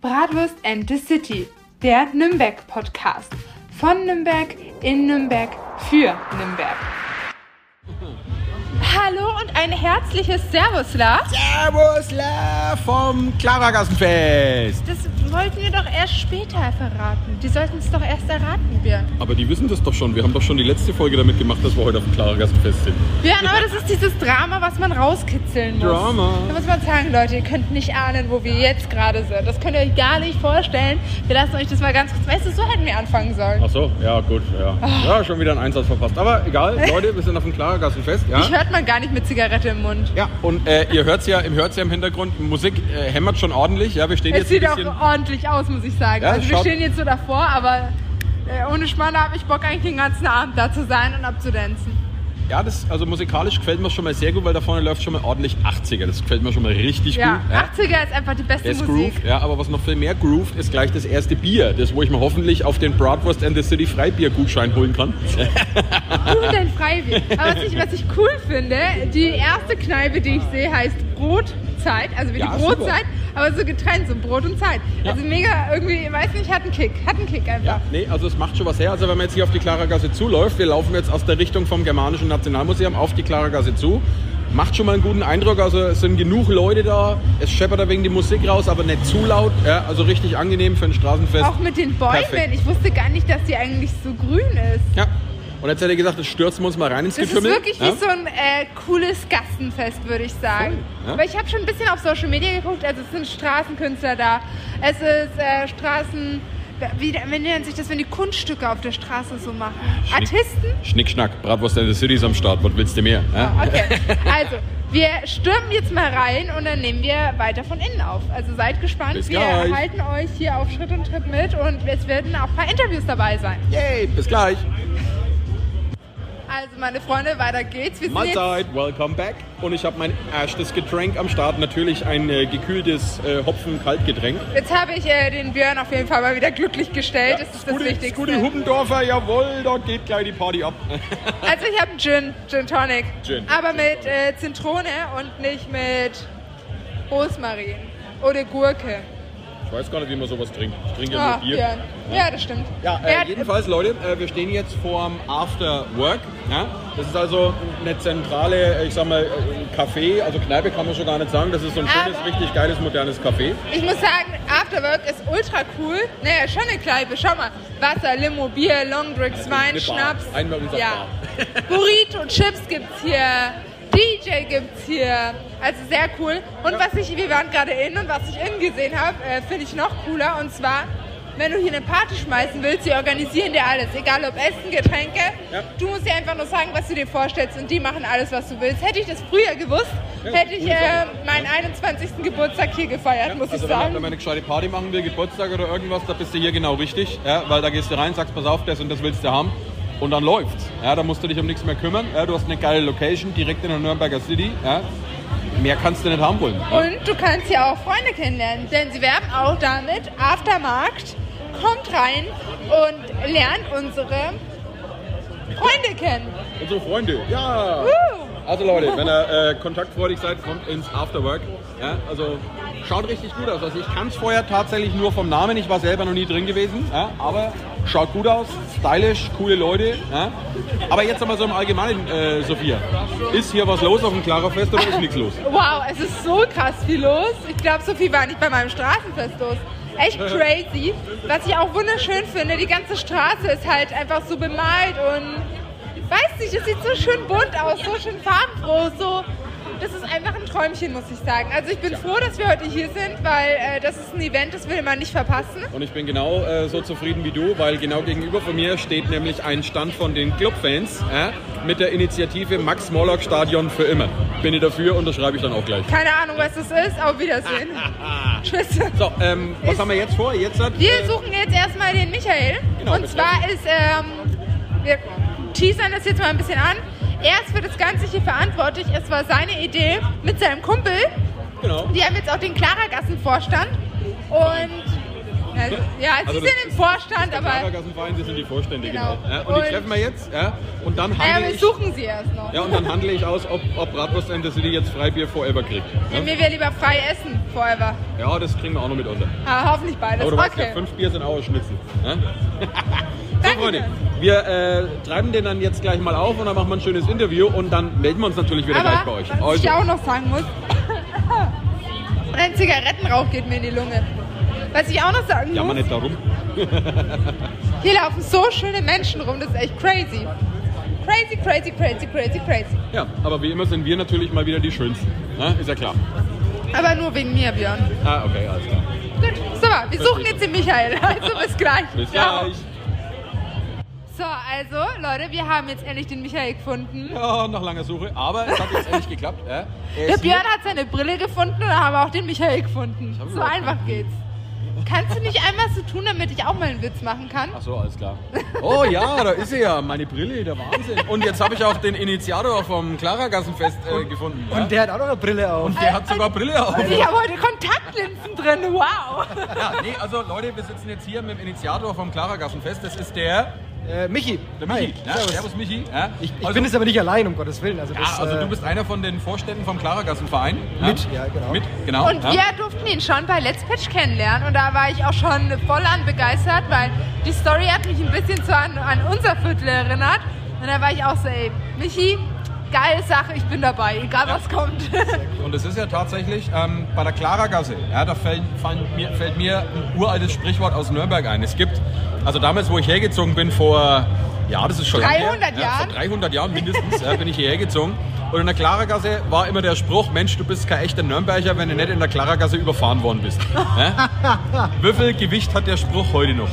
Bratwurst and the City, der Nürnberg-Podcast. Von Nürnberg, in Nürnberg, für Nürnberg. Hallo und ein herzliches Servus, Lars. Servus, La vom Klaragassenfest. Das wollten wir doch erst später verraten. Die sollten es doch erst erraten, Björn. Aber die wissen das doch schon. Wir haben doch schon die letzte Folge damit gemacht, dass wir heute auf dem Klaragassenfest sind. Björn, aber das ist dieses Drama, was man rauskitzeln muss. Drama. Da muss man sagen, Leute, ihr könnt nicht ahnen, wo wir jetzt gerade sind. Das könnt ihr euch gar nicht vorstellen. Wir lassen euch das mal ganz kurz. Weißt du, so hätten wir anfangen sollen. Ach so, ja gut, ja. Ja, schon wieder ein Einsatz verpasst. Aber egal, Leute, wir sind auf dem Klaragassenfest, ja. Ich hört man gar nicht mit Zigarette im Mund. Ja, und äh, ihr hört ja, im hört's ja im Hintergrund, Musik äh, hämmert schon ordentlich. Ja, wir stehen Es jetzt sieht ein auch bisschen... ordentlich aus, muss ich sagen. Ja, also wir stehen jetzt so davor, aber äh, ohne Schmarrn habe ich Bock eigentlich den ganzen Abend da zu sein und abzudancen. Ja, das, also musikalisch gefällt mir schon mal sehr gut, weil da vorne läuft schon mal ordentlich 80er. Das gefällt mir schon mal richtig Ja, gut. Ja. 80er ist einfach die beste ist Musik. ja, aber was noch viel mehr grooved, ist gleich das erste Bier. Das, wo ich mir hoffentlich auf den Bratwurst and the City Freibier-Gutschein holen kann. Du dein Freibier. Aber was ich, was ich cool finde, die erste Kneipe, die ich sehe, heißt Brotzeit. Also wie Ja, die super. Brotzeit, aber so getrennt, so Brot und Zeit. Ja. Also mega irgendwie, weiß nicht, hat einen Kick. Hat einen Kick einfach. Ja, nee, also es macht schon was her. Also wenn man jetzt hier auf die Klaragasse zuläuft, wir laufen jetzt aus der Richtung vom Germanischen Nationalmuseum auf die Klaragasse zu. Macht schon mal einen guten Eindruck, also es sind genug Leute da, es scheppert da wegen die Musik raus, aber nicht zu laut, ja, also richtig angenehm für ein Straßenfest. Auch mit den Bäumen. Perfekt. Ich wusste gar nicht, dass die eigentlich so grün ist. Ja, und jetzt hätte er gesagt, jetzt stürzen wir uns mal rein ins Das ist Getümmel. wirklich ja? wie so ein äh, cooles Gassenfest, würde ich sagen. Voll, ja. Aber ich habe schon ein bisschen auf Social Media geguckt. Also es sind Straßenkünstler da. Es ist äh, Straßen... Wie, wie nennt sich das, wenn die Kunststücke auf der Straße so machen? Schnick- Artisten? Schnickschnack, Bratwurst and the City ist am Start, was willst du mehr? Ja? Ah, Okay, also wir stürmen jetzt mal rein und dann nehmen wir weiter von innen auf. Also seid gespannt. Bis wir gleich. halten euch hier auf Schritt und Tritt mit und es werden auch ein paar Interviews dabei sein. Yay, bis gleich. Also meine Freunde, weiter geht's. Wir Mahlzeit, welcome back. Und ich habe mein erstes Getränk am Start, natürlich ein äh, gekühltes äh, Hopfen-Kaltgetränk. Jetzt habe ich äh, den Björn auf jeden Fall mal wieder glücklich gestellt. das ist das Scooty, Wichtigste. Scooty Huppendorfer, jawohl, dort geht gleich die Party ab. Also ich habe einen Gin, Gin Tonic. Gin. Aber mit äh, Zitrone und nicht mit Rosmarin oder Gurke. Ich weiß gar nicht, wie man sowas trinkt. Ich trinke ja Ah, nur Bier. Björn. Ja, das stimmt. Ja, äh, jedenfalls, Leute, äh, wir stehen jetzt vorm After Work. Ja? Das ist also eine zentrale, äh, ich sag mal, äh, Café, also Kneipe kann man schon gar nicht sagen. Das ist so ein schönes, Aber- richtig geiles, modernes Café. Ich muss sagen, Afterwork ist ultra cool. Naja, schon eine Kneipe. Schau mal. Wasser, Limo, Bier, Longdrinks, Wein, eine Bar. Schnaps. Einmal unser ja. Burrito, Chips gibt's hier. DJ gibt's hier. Also sehr cool. Und was ich, wir waren gerade in und was ich innen gesehen habe, äh, finde ich noch cooler. Und zwar, wenn du hier eine Party schmeißen willst, sie organisieren dir alles. Egal ob Essen, Getränke. Ja. Du musst dir einfach nur sagen, was du dir vorstellst und die machen alles, was du willst. Hätte ich das früher gewusst, Ja, hätte ich äh, meinen 21. Geburtstag hier gefeiert, muss also ich wenn sagen. man eine gescheite Party machen will, Geburtstag oder irgendwas, da bist du hier genau richtig. Ja? Weil da gehst du rein, sagst, pass auf, das und das willst du haben. Und dann läuft's. Ja, da musst du dich um nichts mehr kümmern. Ja, du hast eine geile Location direkt in der Nürnberger City. Ja. Mehr kannst du nicht haben wollen. Ja. Und du kannst hier auch Freunde kennenlernen, denn sie werben auch damit, Aftermarkt, kommt rein und lernt unsere Freunde kennen. Unsere Freunde, ja. Also Leute, wenn ihr äh, kontaktfreudig seid, kommt ins Afterwork. Ja, also schaut richtig gut aus. Also ich kann es vorher tatsächlich nur vom Namen. Ich war selber noch nie drin gewesen. Ja, aber schaut gut aus, stylisch, coole Leute. Ja. Aber jetzt einmal so im Allgemeinen, äh, Sophia. Ist hier was los auf dem Klarerfest oder ist nichts los? Wow, es ist so krass viel los. Ich glaube, so viel war nicht bei meinem Straßenfest los. Echt crazy. Was ich auch wunderschön finde, die ganze Straße ist halt einfach so bemalt und weiß nicht, es sieht so schön bunt aus, so schön farbenfroh, so. Das ist einfach ein Träumchen, muss ich sagen. Also ich bin froh, dass wir heute hier sind, weil äh, das ist ein Event, das will man nicht verpassen. Und ich bin genau äh, so zufrieden wie du, weil genau gegenüber von mir steht nämlich ein Stand von den Clubfans ja, mit der Initiative Max Morlock Stadion für immer. Bin ich dafür, unterschreibe ich dann auch gleich. Keine Ahnung, was das ist. Auf Wiedersehen. Tschüss. So, ähm, was haben wir jetzt vor? Jetzt hat, Wir äh, suchen jetzt erstmal den Michael. Genau, und bitte. zwar ist, ähm, wir teasern das jetzt mal ein bisschen an. Er ist für das Ganze hier verantwortlich. Es war seine Idee mit seinem Kumpel. genau. Die haben jetzt auch den Klarergassenvorstand. Und ja, sie Also sind im Vorstand, aber Klarergassenverein, das sind die Vorstände, Genau. genau. Ja, und die Und- treffen wir jetzt, ja, und dann handle wir ich, suchen sie erst noch. ja, und dann handle ich aus, ob, ob Bratwurst and the City jetzt Freibier forever kriegt. Ja, wir wir lieber frei essen, forever. ja das kriegen wir auch noch mit unter. Ah, hoffentlich beides. Aber du weißt ja, okay. fünf Bier sind auch ein Schnitzel. Ja? So. Freunde, wir äh, treiben den dann jetzt gleich mal auf und dann machen wir ein schönes Interview und dann melden wir uns natürlich wieder gleich bei Aber euch. was ich Also, auch noch sagen muss, ein Zigarettenrauch geht mir in die Lunge. Was ich auch noch sagen jammer muss, nicht darum. hier laufen so schöne Menschen rum, das ist echt crazy. Crazy, crazy, crazy, crazy, crazy. Ja, aber wie immer sind wir natürlich mal wieder die Schönsten. Ja, ist ja klar. Aber nur wegen mir, Björn. Ah, okay, alles klar. Gut, so, wir suchen jetzt den Michael. Also bis gleich. Bis gleich. So, also, Leute, wir haben jetzt endlich den Michael gefunden. Ja, nach langer Suche, aber es hat jetzt endlich geklappt. Ja. Er Der. Björn hat seine Brille gefunden und dann haben wir auch den Michael gefunden. So einfach geht's. Kannst du nicht einmal so tun, damit ich auch mal einen Witz machen kann? Ach so, alles klar. Oh ja, da ist sie ja, meine Brille, der Wahnsinn. Und jetzt habe ich auch den Initiator vom Klaragassenfest äh, gefunden. ja. Und der hat auch noch eine Brille auf. Der hat sogar Brille auf. Ich habe heute Kontaktlinsen drin, wow. Ja, nee, also Leute, wir sitzen jetzt hier mit dem Initiator vom Klaragassenfest. Das ist der, Äh, Michi. der Michi. Hi. Ja, Servus. Servus Michi. Ja. Ich, ich also, bin jetzt aber nicht allein, um Gottes Willen. Also, ja, das, also äh, du bist einer von den Vorständen vom Klaragassenverein. Mit, ja, genau. Mit, genau. Und ja. wir durften ihn schon bei Let's Pitch kennenlernen und da war ich auch schon voll an begeistert, weil die Story hat mich ein bisschen so an, an unser Viertel erinnert. Und da war ich auch so, ey, Michi, geile Sache, ich bin dabei, egal was kommt. Und es ist ja tatsächlich ähm, bei der Klaragasse, ja, da fällt, fallen mir, fällt mir ein uraltes Sprichwort aus Nürnberg ein. Es gibt, also damals, wo ich hergezogen bin, vor, ja, das ist schon lange 300 her, Ja, Jahren? vor 300 Jahren mindestens ja, bin ich hierher gezogen. Und in der Klaragasse war immer der Spruch, Mensch, du bist kein echter Nürnberger, wenn du nicht in der Klaragasse überfahren worden bist. Ja? Wie viel Gewicht hat der Spruch heute noch?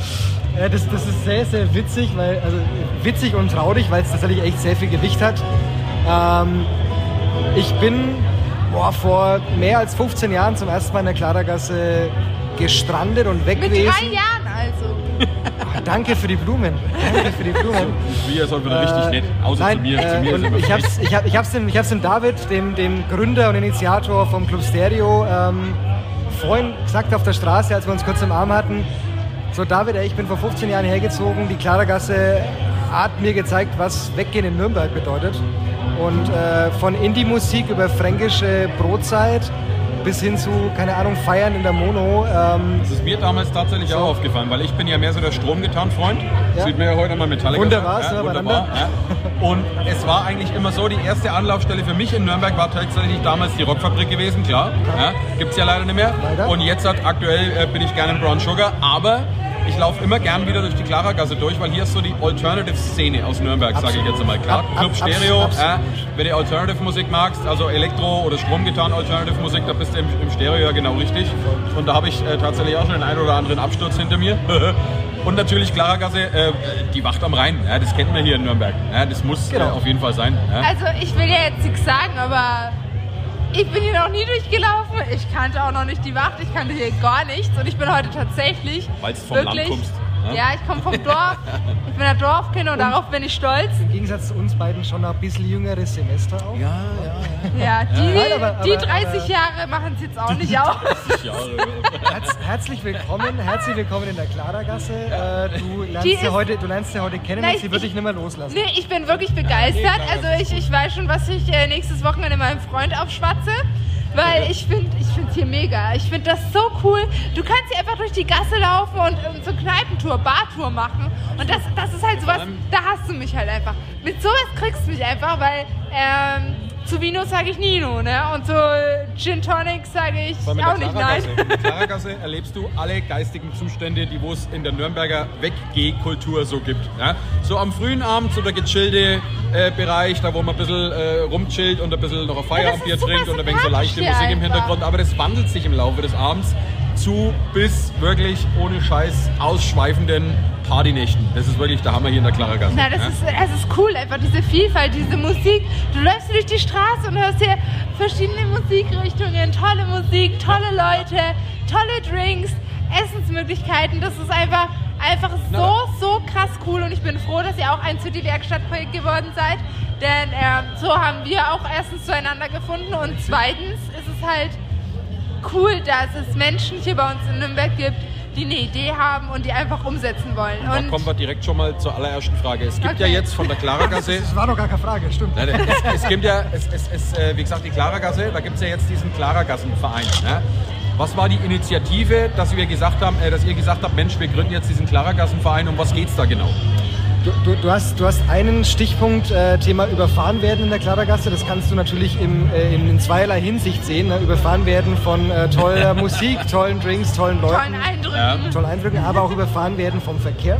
Ja, das, das ist sehr, sehr witzig, weil, also witzig und traurig, weil es tatsächlich echt sehr viel Gewicht hat. Ähm, ich bin boah, vor mehr als 15 Jahren zum ersten Mal in der Klaragasse gestrandet und weg Mit gewesen. drei Jahren also. Ah, danke für die Blumen. Danke für die Blumen. Wir sind wieder richtig nett, außer Nein, zu mir. zu äh, mir ist und ich hab's, ich, hab, ich, hab's dem, ich hab's dem David, dem, dem Gründer und Initiator vom Club Stereo, ähm, vorhin gesagt auf der Straße, als wir uns kurz im Arm hatten. So, David, ich bin vor 15 Jahren hergezogen. Die Klarergasse hat mir gezeigt, was Weggehen in Nürnberg bedeutet. Und äh, von Indie-Musik über fränkische Brotzeit bis hin zu, keine Ahnung, Feiern in der Mono. Ähm, Das ist mir damals tatsächlich auch aufgefallen, weil ich bin ja mehr so der Stromgetan-Freund. Ja. Sieht mir ja heute mal Metallica. Wunderbar, ja, wunderbar. Ja. Und es war eigentlich immer so, die erste Anlaufstelle für mich in Nürnberg war tatsächlich damals die Rockfabrik gewesen, klar. Ja. Gibt es ja leider nicht mehr. Leider. Und jetzt hat aktuell äh, bin ich gerne in Brown Sugar, aber ich laufe immer gern wieder durch die Klaragasse durch, weil hier ist so die Alternative-Szene aus Nürnberg, sage ich jetzt einmal. Klar, Ab- ab- Club Stereo, absolut. wenn du Alternative-Musik magst, also Elektro- oder Stromgetan Alternative-Musik, da bist du im, im Stereo ja genau richtig. Und da habe ich äh, tatsächlich auch schon den einen oder anderen Absturz hinter mir. Und natürlich Klaragasse, äh, die Wacht am Rhein, ja, das kennt man hier in Nürnberg. Ja, das muss Genau. äh, auf jeden Fall sein. Ja. Also ich will ja jetzt nichts sagen, aber ich bin hier noch nie durchgelaufen. Ich kannte auch noch nicht die Wacht, ich kannte hier gar nichts. Und ich bin heute tatsächlich Weil's vom Land wirklich, kommst, ne? Ja, ich komme vom Dorf. Ich bin ein Dorfkind und darauf bin ich stolz. Im Gegensatz zu uns beiden schon ein bisschen jüngeres Semester auch. ja, Ja, die, Nein, aber- die aber- 30 aber- Jahre machen es jetzt auch nicht aus. ja. Herz, herzlich willkommen, herzlich willkommen in der Klaragasse. Äh, du, lernst Die sie ist- heute, du lernst sie heute kennen Nein, und sie wird ich- dich nicht mehr loslassen. Nee, ich bin wirklich begeistert. Also ich, ich weiß schon, was ich äh, nächstes Wochenende meinem Freund aufschwatze. Weil ich finde ich es hier mega. Ich finde das so cool. Du kannst hier einfach durch die Gasse laufen und ähm, so Kneipentour, Bartour machen. Und das, das ist halt sowas, da hast du mich halt einfach. Mit sowas kriegst du mich einfach, weil ähm, zu Vino sage ich Nino, ne? Und so Gin Tonic sage ich auch nicht nein. Mit der Klaragasse erlebst du alle geistigen Zustände, die es in der Nürnberger Weggeh-Kultur so gibt. Ja? So am frühen Abend, so der gechillte äh, Bereich, da wo man ein bisschen äh, rumchillt und ein bisschen noch ein Feierabendbier super trinkt und ein wenig so leichte Musik hier im einfach. Hintergrund. Aber das wandelt sich im Laufe des Abends zu bis wirklich ohne Scheiß ausschweifenden Partynächten. Das ist wirklich der Hammer hier in der Klaragasse. Na, das, ja? ist, das ist cool, einfach diese Vielfalt, diese Musik. Du läufst durch die Straße und hörst hier verschiedene Musikrichtungen, tolle Musik, tolle Leute, tolle Drinks, Essensmöglichkeiten. Das ist einfach, einfach so, so krass cool und ich bin froh, dass ihr auch ein City-Werkstattprojekt geworden seid. Denn ähm, so haben wir auch erstens zueinander gefunden und zweitens ist es halt cool, dass es Menschen hier bei uns in Nürnberg gibt, die eine Idee haben und die einfach umsetzen wollen. Da Und kommen wir direkt schon mal zur allerersten Frage. Es gibt ja Okay. jetzt von der Klaragasse Das war doch gar keine Frage, stimmt. Nein, nein, es, es gibt ja, es, es, es, äh, wie gesagt, die Klaragasse, da gibt es ja jetzt diesen Klarergassenverein. Ne? Was war die Initiative, dass wir gesagt haben, äh, dass ihr gesagt habt, Mensch, wir gründen jetzt diesen Klarergassenverein, um was geht's da genau? Du, du, du, hast, du hast einen Stichpunkt, äh, Thema überfahren werden in der Klarergasse. Das kannst du natürlich im, äh, in, in zweierlei Hinsicht sehen. Ne? Überfahren werden von äh, toller Musik, tollen Drinks, tollen Leuten, tollen Eindrücken. tollen Eindrücken, aber auch überfahren werden vom Verkehr.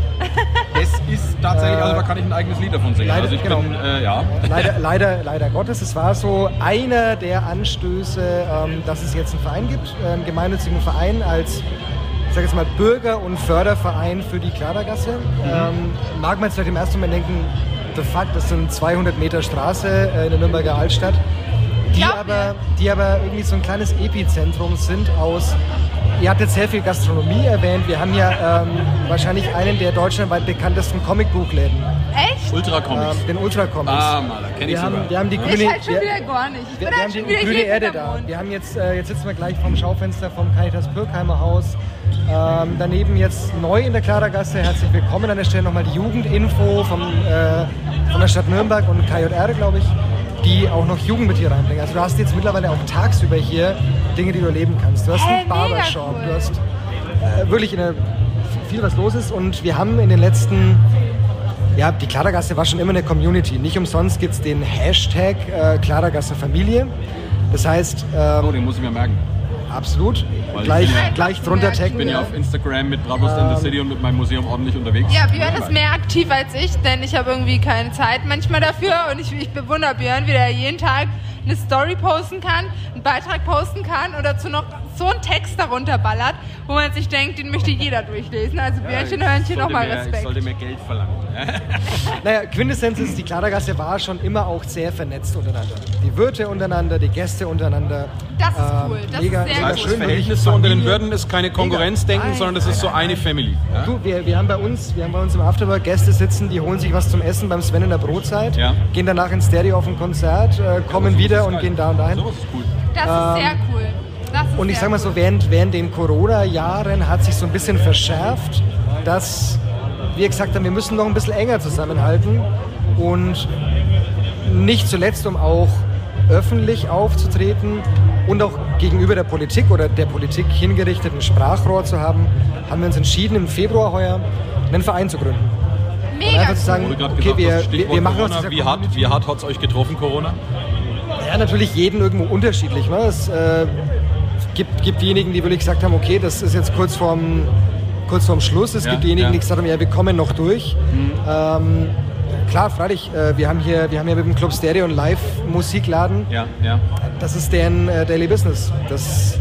Es ist tatsächlich, also da kann ich ein eigenes Lied davon singen. leider, also ich genau. bin, äh, ja. Leider, leider, leider Gottes. Es war so einer der Anstöße, ähm, dass es jetzt einen Verein gibt, äh, einen gemeinnützigen Verein als sage jetzt mal Bürger- und Förderverein für die Klarergasse. Ähm, mag man jetzt vielleicht im ersten Moment denken, de facto, das sind 200 Meter Straße äh, in der Nürnberger Altstadt, die aber, die aber irgendwie so ein kleines Epizentrum sind aus. Ihr habt jetzt sehr viel Gastronomie erwähnt. Wir haben ja ähm, wahrscheinlich einen der deutschlandweit bekanntesten Comicbuchläden, Echt? Ultra Comics. ähm, den Ultra Comics. ah, mal, da kenne ich wir, haben, sogar. wir haben die grüne, Ich halt schon wir- wieder gar nicht. Ich wir, bin wir halt haben die grüne Erde da. Wir haben jetzt, äh, jetzt sitzen wir gleich vom Schaufenster vom Caritas Pürkheimer Haus. Ähm, daneben jetzt neu in der Klarergasse. Herzlich willkommen an der Stelle nochmal die Jugendinfo vom, äh, von der Stadt Nürnberg und KJR, glaube ich, die auch noch Jugend mit hier reinbringen. Also du hast jetzt mittlerweile auch tagsüber hier Dinge, die du erleben kannst. Du hast Hä, einen Barbershop, cool. du hast äh, wirklich in der, viel was los ist und wir haben in den letzten ja, die Klarergasse war schon immer eine Community. Nicht umsonst gibt es den Hashtag äh, Klarergasse Familie. Das heißt, ähm, Oh, den muss ich mir merken. Absolut, Weil ich gleich, bin ja- gleich drunter Ich Ich bin taggen. ja auf Instagram mit Bravos in the City und mit meinem Museum ordentlich unterwegs. Ja, Björn ist mehr aktiv als ich, denn ich habe irgendwie keine Zeit manchmal dafür und ich, ich bewundere Björn, wie der jeden Tag eine Story posten kann, einen Beitrag posten kann und dazu noch so einen Text darunter ballert, wo man sich denkt, den möchte jeder durchlesen. Also Björnchen, Hörnchen, nochmal mehr- Ich Respekt. sollte mehr Geld verlangen. Naja, Quintessenz ist, die Klarergasse war schon immer auch sehr vernetzt untereinander. Die Wirte untereinander, die Gäste untereinander. Das ist Ähm, cool, das mega- ist sehr mega cool. Das schön, Verhältnis wirklich so unter den. Würden ist keine Konkurrenzdenken, Nein, sondern das ist so nein, eine nein. Family. Ja? Du, wir, wir, haben bei uns, wir haben bei uns im Afterwork Gäste sitzen, die holen sich was zum Essen beim Sven in der Brotzeit, Ja. gehen danach ins Stereo auf ein Konzert, äh, kommen wieder und geil. gehen da und dahin. Sowas ist cool. Das ist sehr cool. Und ich sehr sag mal cool. so, während, während den Corona-Jahren hat sich so ein bisschen verschärft, dass wir gesagt haben, wir müssen noch ein bisschen enger zusammenhalten und nicht zuletzt, um auch öffentlich aufzutreten und auch gegenüber der Politik oder der Politik hingerichteten Sprachrohr zu haben, haben wir uns entschieden, im Februar heuer einen Verein zu gründen. Mega einfach zu sagen, Wurde gerade okay, gesagt, wir, wir, machen Corona. Wie hart, wie hart hat es euch getroffen, Corona? Ja, natürlich jeden irgendwo unterschiedlich. Ne? Es äh, gibt, gibt diejenigen, die wirklich gesagt haben, okay, das ist jetzt kurz vorm, kurz vorm Schluss. Es Ja, gibt diejenigen, ja. Mhm. die gesagt haben, ja, wir kommen noch durch. Ähm, klar, freilich, äh, wir, haben hier, wir haben hier mit dem Club Stereo einen Live-Musikladen. Ja, ja. Das ist deren äh, Daily Business. Das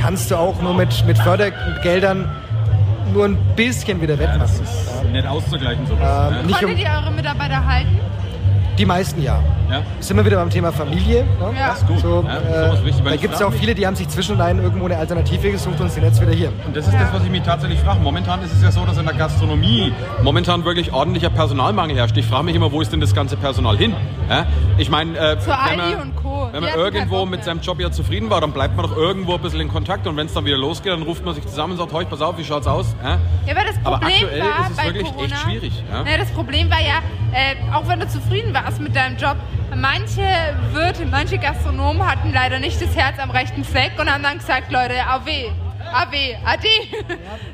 kannst du auch nur mit, mit Fördergeldern nur ein bisschen wieder ja wettmachen. das ist nicht auszugleichen sowas. Ähm, nicht um, Konntet ihr eure Mitarbeiter halten? Die meisten ja. ja? Sind wir wieder beim Thema Familie. Ne? Ja. Das ist gut. So, ja, äh, wichtig, da gibt es ja auch viele, die haben sich zwischenrein irgendwo eine Alternative gesucht und sind jetzt wieder hier. Und das ist Ja. das, was ich mich tatsächlich frage. Momentan ist es ja so, dass in der Gastronomie momentan wirklich ordentlicher Personalmangel herrscht. Ich frage mich immer, wo ist denn das ganze Personal hin? Ja? Ich meine, äh, Zu Aldi und Co. wenn man irgendwo mit seinem Job ja zufrieden war, dann bleibt man doch irgendwo ein bisschen in Kontakt. Und wenn es dann wieder losgeht, dann ruft man sich zusammen und sagt, heute pass auf, wie schaut's aus? Ja? Aber das Aber Problem aktuell war ist es bei wirklich Corona, echt schwierig, ja? Ne, das Problem war ja, äh, auch wenn du zufrieden warst mit deinem Job, manche Wirte, manche Gastronomen hatten leider nicht das Herz am rechten Fleck und haben dann gesagt, Leute, AW, AW, AD.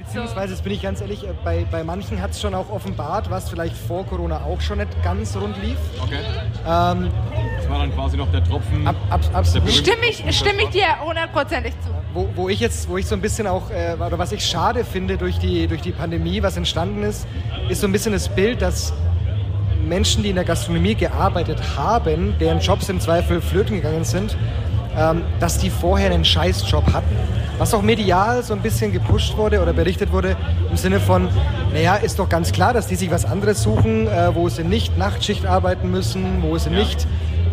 Beziehungsweise, jetzt bin ich ganz ehrlich, äh, bei, bei manchen hat es schon auch offenbart, was vielleicht vor Corona auch schon nicht ganz rund lief. Okay. Ähm, Das war dann quasi noch der Tropfen. ab, ab, absolut. Der Stimme ich, stimme ich dir hundertprozentig zu. Wo, wo ich jetzt, wo ich so ein bisschen auch, äh, oder was ich schade finde durch die, durch die Pandemie, was entstanden ist, ist so ein bisschen das Bild, dass Menschen, die in der Gastronomie gearbeitet haben, deren Jobs im Zweifel flöten gegangen sind, ähm, dass die vorher einen Scheißjob hatten. Was auch medial so ein bisschen gepusht wurde oder berichtet wurde, im Sinne von, naja, ist doch ganz klar, dass die sich was anderes suchen, äh, wo sie nicht Nachtschicht arbeiten müssen, wo sie Ja. nicht,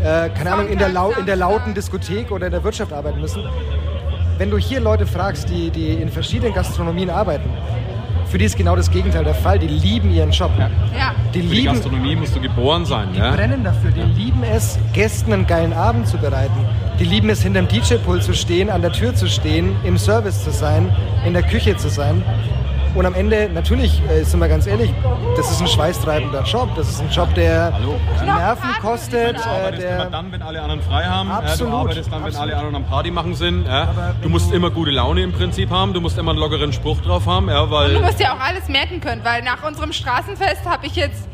äh, keine Ahnung, in der, lau in der lauten. Diskothek oder in der Wirtschaft arbeiten müssen. Wenn du hier Leute fragst, die, die in verschiedenen Gastronomien arbeiten, für die ist genau das Gegenteil der Fall. Die lieben ihren Job. Ja. Ja. Die Für die lieben, Gastronomie musst du geboren sein. die Ja? brennen dafür. Die lieben es, Gästen einen geilen Abend zu bereiten. Die lieben es, hinterm DJ-Pult zu stehen, an der Tür zu stehen, im Service zu sein, in der Küche zu sein. Und am Ende, natürlich, äh, sind wir ganz ehrlich, das ist ein schweißtreibender Job. Das ist ein Job, der Hallo? Nerven kostet. Du Äh, arbeitest immer der, dann, wenn alle anderen frei haben. Absolut, Ja, du arbeitest dann, wenn absolut. alle anderen am Party machen sind. Ja. Aber Du musst du- immer gute Laune im Prinzip haben. Du musst immer einen lockeren Spruch drauf haben. Ja, Du weil musst ja auch alles merken können, weil nach unserem Straßenfest habe ich jetzt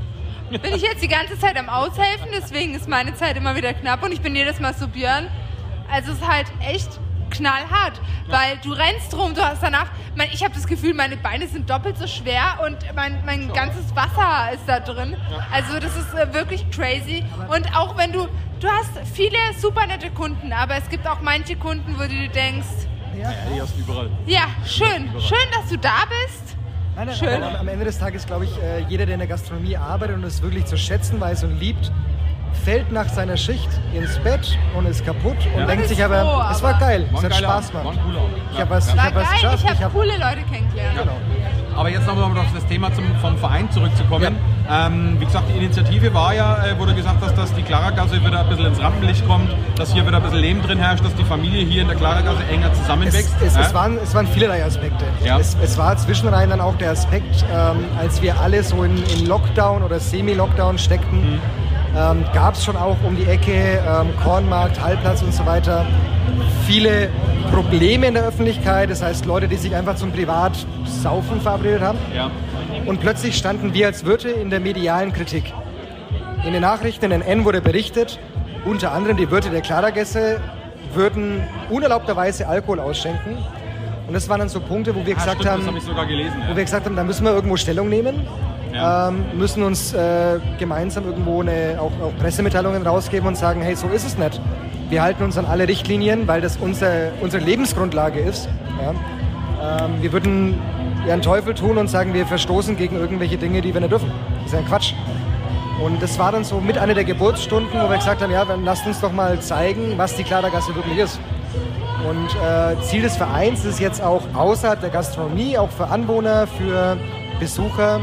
bin ich jetzt die ganze Zeit am Aushelfen, deswegen ist meine Zeit immer wieder knapp und ich bin jedes Mal so Björn. Also es ist halt echt knallhart, weil du rennst rum, du hast danach, mein, ich habe das Gefühl, meine Beine sind doppelt so schwer und mein, mein ganzes Wasser ist da drin. Also das ist äh, wirklich crazy und auch wenn du, du hast viele super nette Kunden, aber es gibt auch manche Kunden, wo du dir denkst, ja, die hast du überall. ja, schön, schön, dass du da bist. Nein, nein, Schön. aber Am Ende des Tages, glaube ich, äh, jeder, der in der Gastronomie arbeitet und es wirklich zu schätzen weiß und liebt, fällt nach seiner Schicht ins Bett und ist kaputt und Ja. denkt sich aber, froh, es war aber- geil, es hat Spaß gemacht. Ich Ja, habe was, ja. ich hab was geschafft. ich habe hab- coole Leute kennengelernt. Genau. Aber jetzt nochmal auf das Thema zum, vom Verein zurückzukommen. Ähm, wie gesagt, die Initiative war ja, äh, wo du gesagt hast, dass die Klaragasse wieder ein bisschen ins Rampenlicht kommt, dass hier wieder ein bisschen Leben drin herrscht, dass die Familie hier in der Klaragasse enger Es, zusammenwächst. es, ja? es, waren, es waren vielerlei Aspekte. Ja. Es, es war zwischenrein dann auch der Aspekt, ähm, als wir alle so in, in Lockdown oder Semi-Lockdown steckten, Mhm. Ähm, gab es schon auch um die Ecke, ähm, Kornmarkt, Hallplatz und so weiter, viele Probleme in der Öffentlichkeit. Das heißt, Leute, die sich einfach zum Privatsaufen verabredet haben. ja. Und plötzlich standen wir als Wirte in der medialen Kritik. In den Nachrichten, in den N wurde berichtet, unter anderem die Wirte der Klaragässe würden unerlaubterweise Alkohol ausschenken. Und das waren dann so Punkte, wo wir Ah, gesagt stimmt, haben, gelesen. wo Ja. wir gesagt haben, da müssen wir irgendwo Stellung nehmen, Ja. ähm, müssen uns äh, gemeinsam irgendwo eine, auch, auch Pressemitteilungen rausgeben und sagen, hey, so ist es nicht. Wir halten uns an alle Richtlinien, weil das unser, unsere Lebensgrundlage ist. Ja. Ähm, wir würden ja einen Teufel tun und sagen, wir verstoßen gegen irgendwelche Dinge, die wir nicht dürfen. Das ist ja Quatsch. Und das war dann so mit einer der Geburtsstunden, wo wir gesagt haben, ja, dann lasst uns doch mal zeigen, was die Klaragasse wirklich ist. Und äh, Ziel des Vereins ist jetzt auch außerhalb der Gastronomie, auch für Anwohner, für Besucher,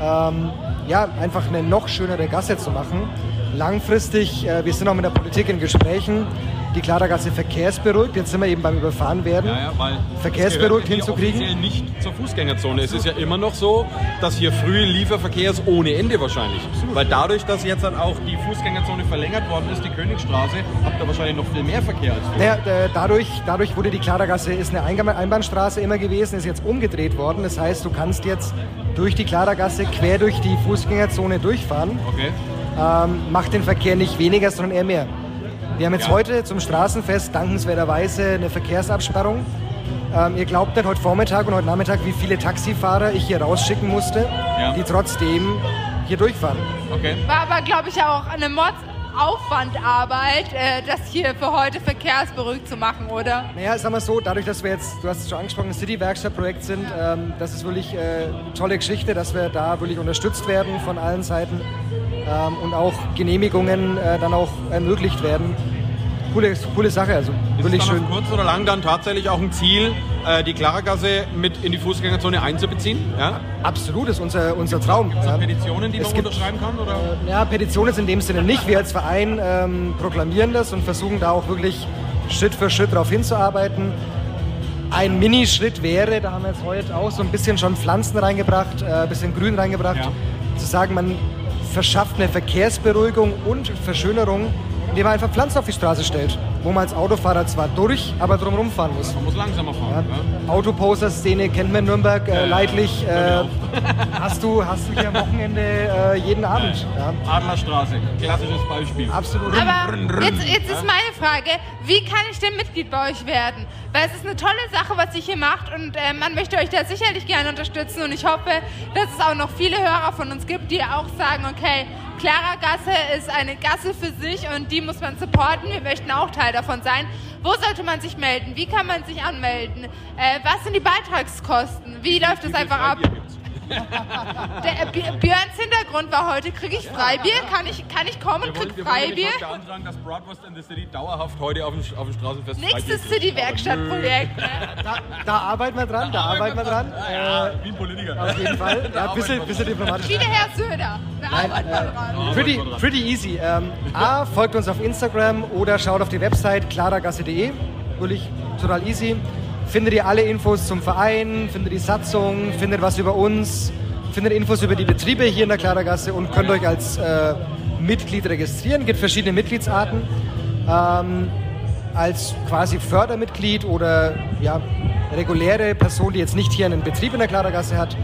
ähm, ja, einfach eine noch schönere Gasse zu machen. Langfristig, äh, wir sind auch mit der Politik in Gesprächen, die Klaragasse verkehrsberuhigt, jetzt sind wir eben beim Überfahren werden. Ja, ja, Verkehrsberuhigt hinzukriegen. offiziell nicht zur Fußgängerzone. Es ist ja immer noch so, dass hier früh Lieferverkehr ist ohne Ende wahrscheinlich. Weil dadurch, dass jetzt dann auch die Fußgängerzone verlängert worden ist, die Königstraße, habt ihr wahrscheinlich noch viel mehr Verkehr als früher. Naja, dadurch, dadurch wurde die Klaragasse, ist eine Einbahnstraße immer gewesen, ist jetzt umgedreht worden. Das heißt, du kannst jetzt durch die Klaragasse quer durch die Fußgängerzone durchfahren. Okay. ähm, macht den Verkehr nicht weniger, sondern eher mehr. Wir haben jetzt Ja. heute zum Straßenfest dankenswerterweise eine Verkehrsabsperrung. Ähm, ihr glaubt nicht heute Vormittag und heute Nachmittag, wie viele Taxifahrer ich hier rausschicken musste, Ja. die trotzdem hier durchfahren. Okay. War aber, glaube ich, auch eine Mordsaufwandarbeit, äh, das hier für heute verkehrsberuhigt zu machen, oder? Naja, sagen wir so, dadurch, dass wir jetzt, du hast es schon angesprochen, ein City-Werkstatt-Projekt sind, ähm, das ist wirklich äh, eine tolle Geschichte, dass wir da wirklich unterstützt werden von allen Seiten ähm, und auch Genehmigungen äh, dann auch ermöglicht werden. Coole, coole Sache, also Ist wirklich schön. kurz oder lang dann tatsächlich auch ein Ziel, äh, die Klaragasse mit in die Fußgängerzone einzubeziehen? Ja? Absolut, ist unser, unser Traum. Gibt es. Petitionen, die Es man gibt- unterschreiben kann? Oder? Ja, Petition ist in dem Sinne nicht. Wir als Verein ähm, proklamieren das und versuchen da auch wirklich Schritt für Schritt darauf hinzuarbeiten. Ein Minischritt wäre, da haben wir jetzt heute auch so ein bisschen schon Pflanzen reingebracht, äh, ein bisschen Grün reingebracht, Ja. zu sagen, man verschafft eine Verkehrsberuhigung und Verschönerung, indem man einfach Pflanzen auf die Straße stellt, wo man als Autofahrer zwar durch, aber drumherum fahren muss. Man muss langsamer Ja. fahren. Ja. Autoposer-Szene kennt man in Nürnberg äh, Ja, ja. leidlich. Hör Äh, hast, du, hast du hier am Wochenende äh, jeden Abend. Ja. Adlerstraße, klassisches Beispiel. Absolut. Aber jetzt, jetzt ist meine Frage, wie kann ich denn Mitglied bei euch werden? Weil es ist eine tolle Sache, was ihr hier macht und äh, man möchte euch da sicherlich gerne unterstützen und ich hoffe, dass es auch noch viele Hörer von uns gibt, die auch sagen, okay, Clara Gasse ist eine Gasse für sich und die muss man supporten, wir möchten auch Teil davon sein. Wo sollte man sich melden? Wie kann man sich anmelden? Äh, was sind die Beitragskosten? Wie läuft viel einfach ab? Der, äh, Bj- Björns Hintergrund war heute, kriege ich Freibier? Kann ich, kann ich kommen und krieg Freibier? beantragen, dass Bratwurst in the City dauerhaft heute auf dem, auf dem Straßenfest Nächstes City-Werkstattprojekt. Ne? Da, da arbeiten wir dran, da arbeiten wir dran. Ja, wie ein Politiker. Auf jeden Fall. Ja, ein bisschen, bisschen diplomatisch. Wie der Herr Söder. Wir arbeiten mal dran. Pretty, pretty easy. Ähm, A, folgt uns auf Instagram oder schaut auf die Website klaragasse.de. Wirklich total easy. Findet ihr alle Infos zum Verein, findet die Satzung, findet was über uns, findet Infos über die Betriebe hier in der Klaragasse und könnt euch als äh, Mitglied registrieren. gibt verschiedene Mitgliedsarten. Ähm, als quasi Fördermitglied oder ja, reguläre Person, die jetzt nicht hier einen Betrieb in der Klaragasse hat,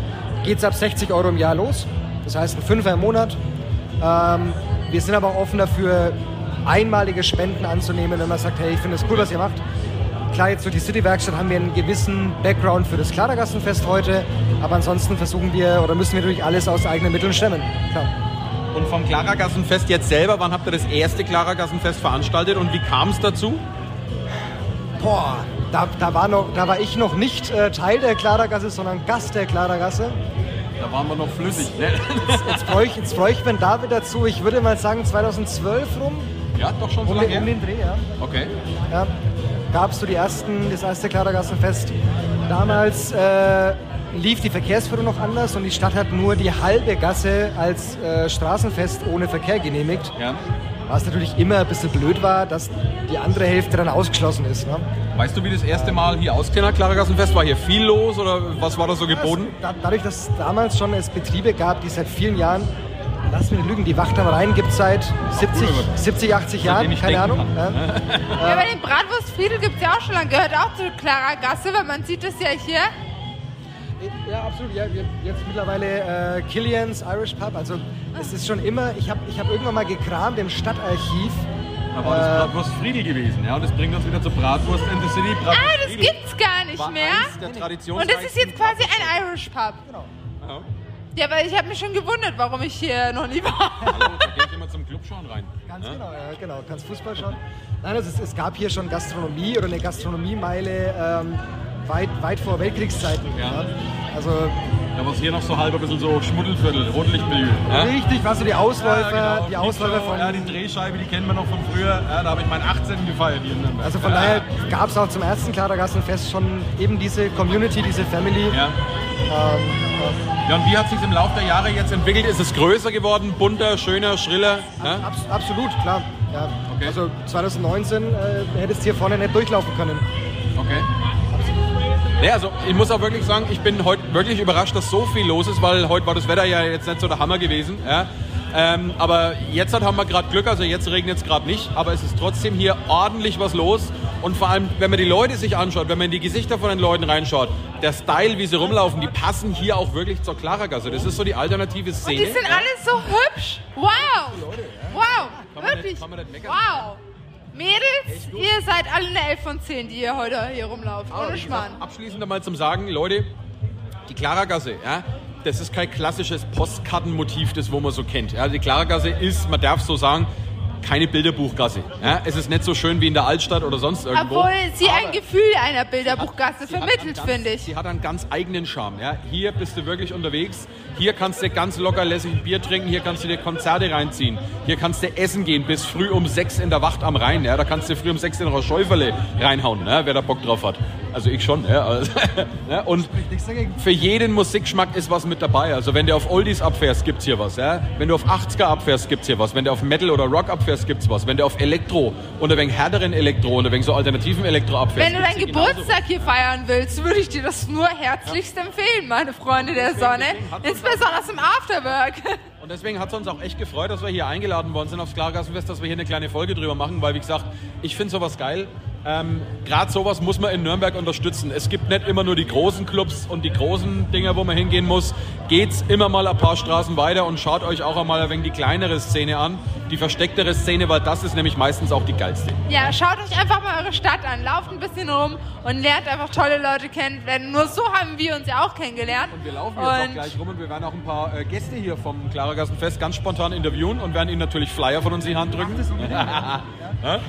geht es ab 60 Euro im Jahr los. Das heißt ein Fünfer im Monat. Ähm, wir sind aber offen dafür, einmalige Spenden anzunehmen, wenn man sagt, hey, ich finde es cool, was ihr macht. Klar, jetzt durch die City-Werkstatt haben wir einen gewissen Background für das Klarergassenfest heute, aber ansonsten versuchen wir oder müssen wir natürlich alles aus eigenen Mitteln stemmen. Klar. Und vom Klarergassenfest jetzt selber, wann habt ihr das erste Klarergassenfest veranstaltet und wie kam es dazu? Boah, da, da, war noch, da war ich noch nicht äh, Teil der Klarergasse, sondern Gast der Klarergasse. Da waren wir noch flüssig. Ne? Jetzt bräuchte jetzt bräuch ich David dazu, ich würde mal sagen 2012 rum, Ja, doch schon so um, lange den- um den Dreh, ja. Okay. ja, gab es so die ersten, das erste Klarergassenfest. Damals äh, lief die Verkehrsführung noch anders und die Stadt hat nur die halbe Gasse als äh, Straßenfest ohne Verkehr genehmigt. Ja. Was natürlich immer ein bisschen blöd war, dass die andere Hälfte dann ausgeschlossen ist. Ne? Weißt du, wie das erste Mal hier ausgesehen hat, Klarergassenfest? War hier viel los oder was war da so geboten? Da, dadurch, dass es damals schon es Betriebe gab, die seit vielen Jahren, lass mich nicht lügen, die Wacht am Rhein gibt es seit 70, 70, 80 Seitdem Jahren, keine Ahnung. kann. Ja. Ja, aber den Bratwurstfriedel gibt es ja auch schon lange. Gehört auch zu Clara Gasse, weil man sieht es ja hier. Ja, absolut. Ja, jetzt mittlerweile äh, Killians Irish Pub. Also es ist schon immer, ich habe ich hab irgendwann mal gekramt im Stadtarchiv. Da war das Bratwurst Friedel gewesen. Ja, und das bringt uns wieder zur Bratwurst in the City. Bratwurst Ah, das Friedel gibt's gar nicht war mehr. eins der Traditions Und das ist jetzt quasi ein Irish Pub. Ja. Ja, weil ich habe mich schon gewundert, warum ich hier noch nie war. Hallo, da gehe ich immer zum Club schauen rein. Ganz Ja? genau, ja, genau. Kannst Fußball schauen. Nein, also es, es gab hier schon Gastronomie oder eine Gastronomiemeile ähm, weit, weit vor Weltkriegszeiten. Ja. Also Da war es hier noch so halb ein bisschen so Schmuddelviertel, Rotlichtmilieu. Ja? richtig, was so die Ausläufer, Ja, genau. die Ausläufer von. Ja, die Drehscheibe, die kennen wir noch von früher. Ja, da habe ich meinen 18. gefeiert hier in Nürnberg. Also von daher gab es auch zum ersten Klarergassenfest schon eben diese Community, diese Family. Ja. Ähm, ja, und wie hat sich im Laufe der Jahre jetzt entwickelt? Ist es größer geworden, bunter, schöner, schriller? Ja? abs absolut, klar. Ja. Okay. Also 2019 äh, hättest du hier vorne nicht durchlaufen können. Okay. Nee, also ich muss auch wirklich sagen, ich bin heute wirklich überrascht, dass so viel los ist, weil heute war das Wetter ja jetzt nicht so der Hammer gewesen. Ja. Ähm, aber jetzt haben wir gerade Glück, also jetzt regnet es gerade nicht, aber es ist trotzdem hier ordentlich was los. Und vor allem, wenn man die Leute sich anschaut, wenn man in die Gesichter von den Leuten reinschaut, der Style, wie sie rumlaufen, die passen hier auch wirklich zur Klaragasse. Das ist so die alternative Und Szene. die sind alle so hübsch. Wow. Wow. Wirklich. Wow. Mädels, ihr seid alle eine 11 von 10, die ihr heute hier rumlauft. Ohne Schmarrn. Abschließend einmal zum Sagen, Leute, die Klaragasse, ja, das ist kein klassisches Postkartenmotiv, das wo man so kennt. Ja, die Klaragasse ist, man darf so sagen, keine Bilderbuchgasse. Ja, es ist nicht so schön wie in der Altstadt oder sonst irgendwo. Obwohl sie ein Gefühl einer Bilderbuchgasse hat vermittelt, ganz- finde ich. Sie hat einen ganz eigenen Charme. Ja. Hier bist du wirklich unterwegs. Hier kannst du ganz locker lässig ein Bier trinken. Hier kannst du dir Konzerte reinziehen. Hier kannst du essen gehen bis früh um sechs in der Wacht am Rhein. Ja. Da kannst du früh um sechs in der Schäuferle reinhauen, ja, wer da Bock drauf hat. Also ich schon. Ja. Also, ja. Und für jeden Musikgeschmack ist was mit dabei. Also wenn du auf Oldies abfährst, gibt's hier was. Ja? Wenn du auf 80er abfährst, gibt's hier was. Wenn du auf Metal oder Rock abfährst, gibt's was. Wenn du auf Elektro und ein wenig härteren Elektro und ein wenig so alternativen Elektro abfährst, Wenn du deinen hier genauso. Geburtstag hier feiern willst, würde ich dir das nur herzlichst empfehlen, meine Freunde der Sonne. deswegen Insbesondere im Afterwork. Und deswegen hat es uns auch echt gefreut, dass wir hier eingeladen worden sind aufs Klargassenfest, dass wir hier eine kleine Folge drüber machen, weil wie gesagt, ich finde sowas geil. Ähm, Gerade sowas muss man in Nürnberg unterstützen. Es gibt nicht immer nur die großen Clubs und die großen Dinger, wo man hingehen muss. Geht's immer mal ein paar Straßen weiter und schaut euch auch einmal ein wenig die kleinere Szene an, die verstecktere Szene, weil das ist nämlich meistens auch die geilste. Ja, schaut euch einfach mal eure Stadt an, lauft ein bisschen rum und lernt einfach tolle Leute kennen, denn nur so haben wir uns ja auch kennengelernt. Und wir laufen jetzt auch Und gleich rum und wir werden auch ein paar äh, Gäste hier vom Klarergassenfest ganz spontan interviewen und werden ihnen natürlich Flyer von uns in die Hand drücken. Ja?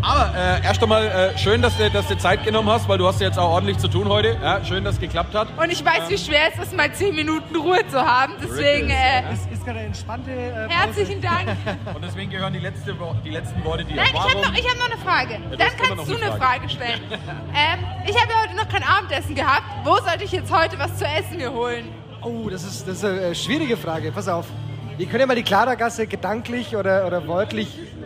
Aber äh, erst einmal äh, schön, dass du, dass du Zeit genommen hast, weil du hast ja jetzt auch ordentlich zu tun heute. Ja, schön, dass es geklappt hat. Und ich weiß, wie schwer es ist, mal 10 Minuten Ruhe zu haben. Deswegen äh, Ist, ist gerade eine entspannte äh, Pause. herzlichen Dank. Und deswegen gehören die, letzte, die letzten Worte dir. Nein, ich habe noch, ich hab noch eine Frage. du Dann noch kannst du eine Frage. Frage stellen. ähm, ich habe ja heute noch kein Abendessen gehabt. Wo sollte ich jetzt heute was zu essen mir holen? Oh, das ist, das ist eine äh, schwierige Frage. Pass auf. Wir können ja mal die Klaragasse gedanklich oder, oder wortlich äh,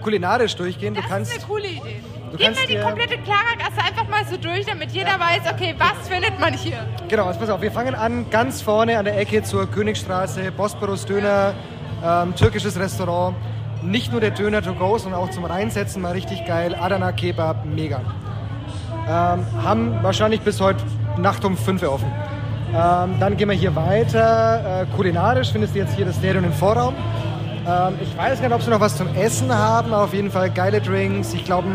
kulinarisch durchgehen. Du Das kannst, ist eine coole Idee. du Gehen wir die komplette Klaragasse einfach mal so durch, damit jeder weiß, okay, was findet man hier? Genau, also pass auf. Wir fangen an ganz vorne an der Ecke zur Königstraße, Bosporus Döner, ähm, türkisches Restaurant. Nicht nur der Döner to go, sondern auch zum Reinsetzen mal richtig geil. Adana Kebab, mega. Ähm, haben wahrscheinlich bis heute Nacht um 5 Uhr offen. Ähm, dann gehen wir hier weiter. Äh, kulinarisch findest du jetzt hier das Stadion im Vorraum. Ähm, ich weiß gar nicht, ob sie noch was zum Essen haben. aber Auf jeden Fall geile Drinks. Ich glaube,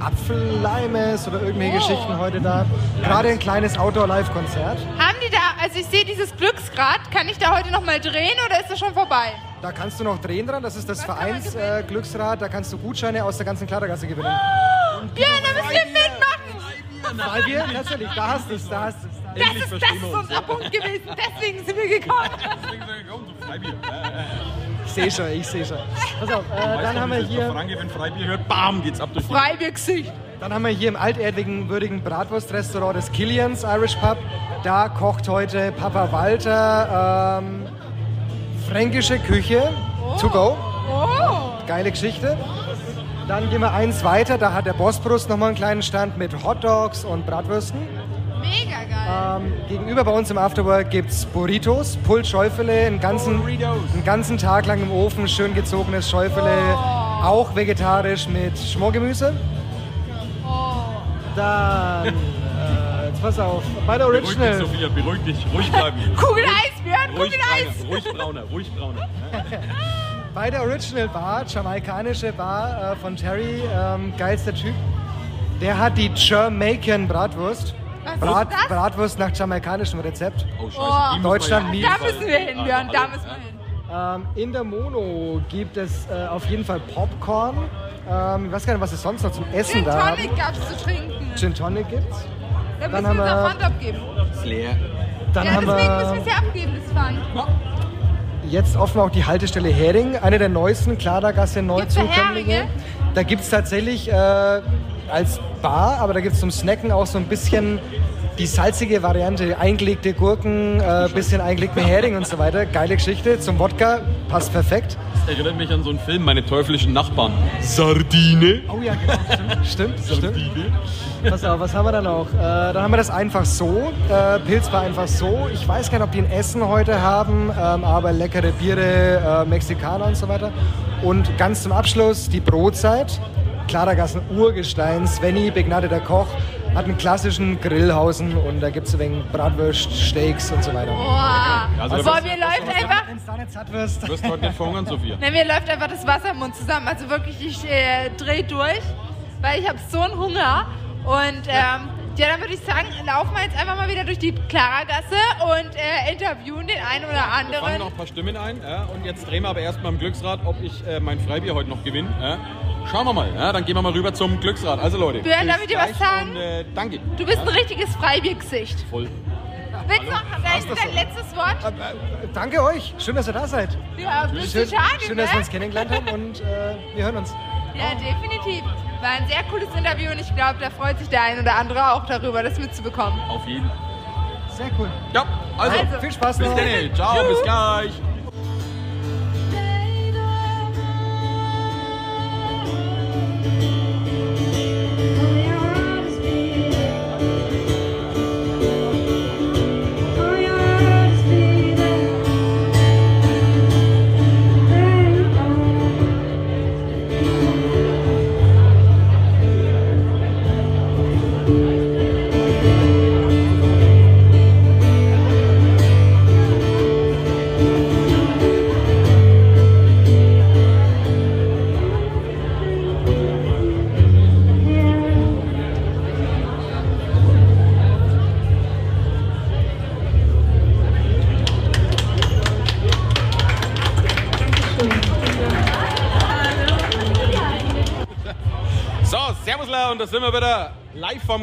Apfelleimes oder irgendwelche Oh. Geschichten heute da. Gerade ein kleines Outdoor-Live-Konzert. Haben die da, also ich sehe dieses Glücksrad, kann ich da heute noch mal drehen oder ist das schon vorbei? Da kannst du noch drehen dran. Das ist das Was kann man Vereins äh, Glücksrad. Da kannst du Gutscheine aus der ganzen Kleidergasse gewinnen. Björn, da müssen wir mitmachen! Weil wir, tatsächlich, da hast du es, da hast du es. Das ist, das ist wir uns, unser Punkt gewesen, deswegen sind wir gekommen. Deswegen sag ich, komm, so Freibier. Ich sehe schon, ich sehe schon. Pass auf, äh, Weißt dann du, haben wir hier... Franke, wenn Freibier hört, bam, geht's ab durch die Freibiergesicht. Dann haben wir hier im altehrwürdigen würdigen Bratwurstrestaurant des Killians Irish Pub. Da kocht heute Papa Walter ähm, fränkische Küche to go. Oh, Geile Geschichte. Dann gehen wir eins weiter. Da hat der Bosporus nochmal einen kleinen Stand mit Hotdogs und Bratwürsten. Ähm, gegenüber bei uns im Afterwork gibt es Burritos, Pulled Schäufele, einen ganzen, einen ganzen Tag lang im Ofen, schön gezogenes Schäufele, Oh. auch vegetarisch mit Schmorgemüse. Oh. Dann, äh, jetzt pass auf, bei der Beruhig dich, Original. Sophia, beruhig dich. Ruhig bleiben. Kugel Eis, Björn, Ruhig Kugel Eis. brauner, ruhig brauner, ruhig brauner. Bei der Original Bar, jamaikanische Bar äh, von Terry, ähm, geilster Typ. Der hat die Jamaican Bratwurst. Ist Brat, das? Bratwurst nach jamaikanischem Rezept. Oh, scheiße. Oh. Deutschland nie. Da müssen wir hin, Björn, da müssen wir ja. hin. Ähm, in der Mono gibt es äh, auf jeden Fall Popcorn. Ähm, ich weiß gar nicht, was es sonst noch zum Essen Gin da Tonic gab's zu trinken. Gin Tonic gibt's. Da Dann müssen wir haben unser wir- Pfand abgeben. Ist leer. Dann Ja, haben deswegen müssen wir wir es ja abgeben, das Pfand. jetzt offen auch die Haltestelle Hering, eine der neuesten Kladergasse Neuzukömmlinge. Heringe? Da gibt es tatsächlich äh, als Bar, aber da gibt es zum Snacken auch so ein bisschen die salzige Variante, eingelegte Gurken, äh, bisschen eingelegte Hering und so weiter. Geile Geschichte. Zum Wodka passt perfekt. Das erinnert mich an so einen Film, meine teuflischen Nachbarn. Sardine. Oh ja, genau. Stimmt, stimmt. stimmt. Sardine. Pass auf, was haben wir da noch? Äh, dann haben wir das einfach so. Äh, Pilz war einfach so. Ich weiß gar nicht, ob die ein Essen heute haben, ähm, aber leckere Biere, äh, Mexikaner und so weiter. Und ganz zum Abschluss die Brotzeit. Klarergassen Urgestein, Svenny, begnadeter Koch, hat einen klassischen Grillhausen und da gibt es wenig Bratwurst, Steaks und so weiter. Boah, Also, Boah was- mir läuft einfach... Wenn du nicht satt wirst. Du wirst heute nicht verhungern, Sophia. Na, mir läuft einfach das Wasser im Mund zusammen. Also wirklich, ich äh, drehe durch, weil ich habe so einen Hunger. Und ähm, ja, dann würde ich sagen, laufen wir jetzt einfach mal wieder durch die Klaragasse und äh, interviewen den einen oder Wir fangen anderen. noch ein paar Stimmen ein. Ja, und jetzt drehen wir aber erstmal im Glücksrad, ob ich äh, mein Freibier heute noch gewinne. Ja. Schauen wir mal. Ja, dann gehen wir mal rüber zum Glücksrad. Also Leute. Björn, bis darf ich dir was sagen? Und, äh, danke. Du bist ein richtiges Freibiergesicht. Voll. Willst du noch dein, dein letztes Wort? Äh, äh, danke euch. Schön, dass ihr da seid. Ja, bist Schön, du schade, schön ne? dass wir uns kennengelernt haben und äh, wir hören uns. Ja, definitiv. War ein sehr cooles Interview und ich glaube, da freut sich der ein oder andere auch darüber, das mitzubekommen. Auf jeden. Sehr cool. Ja, also. Also. Viel Spaß Bis noch. dann. Ciao, bis gleich.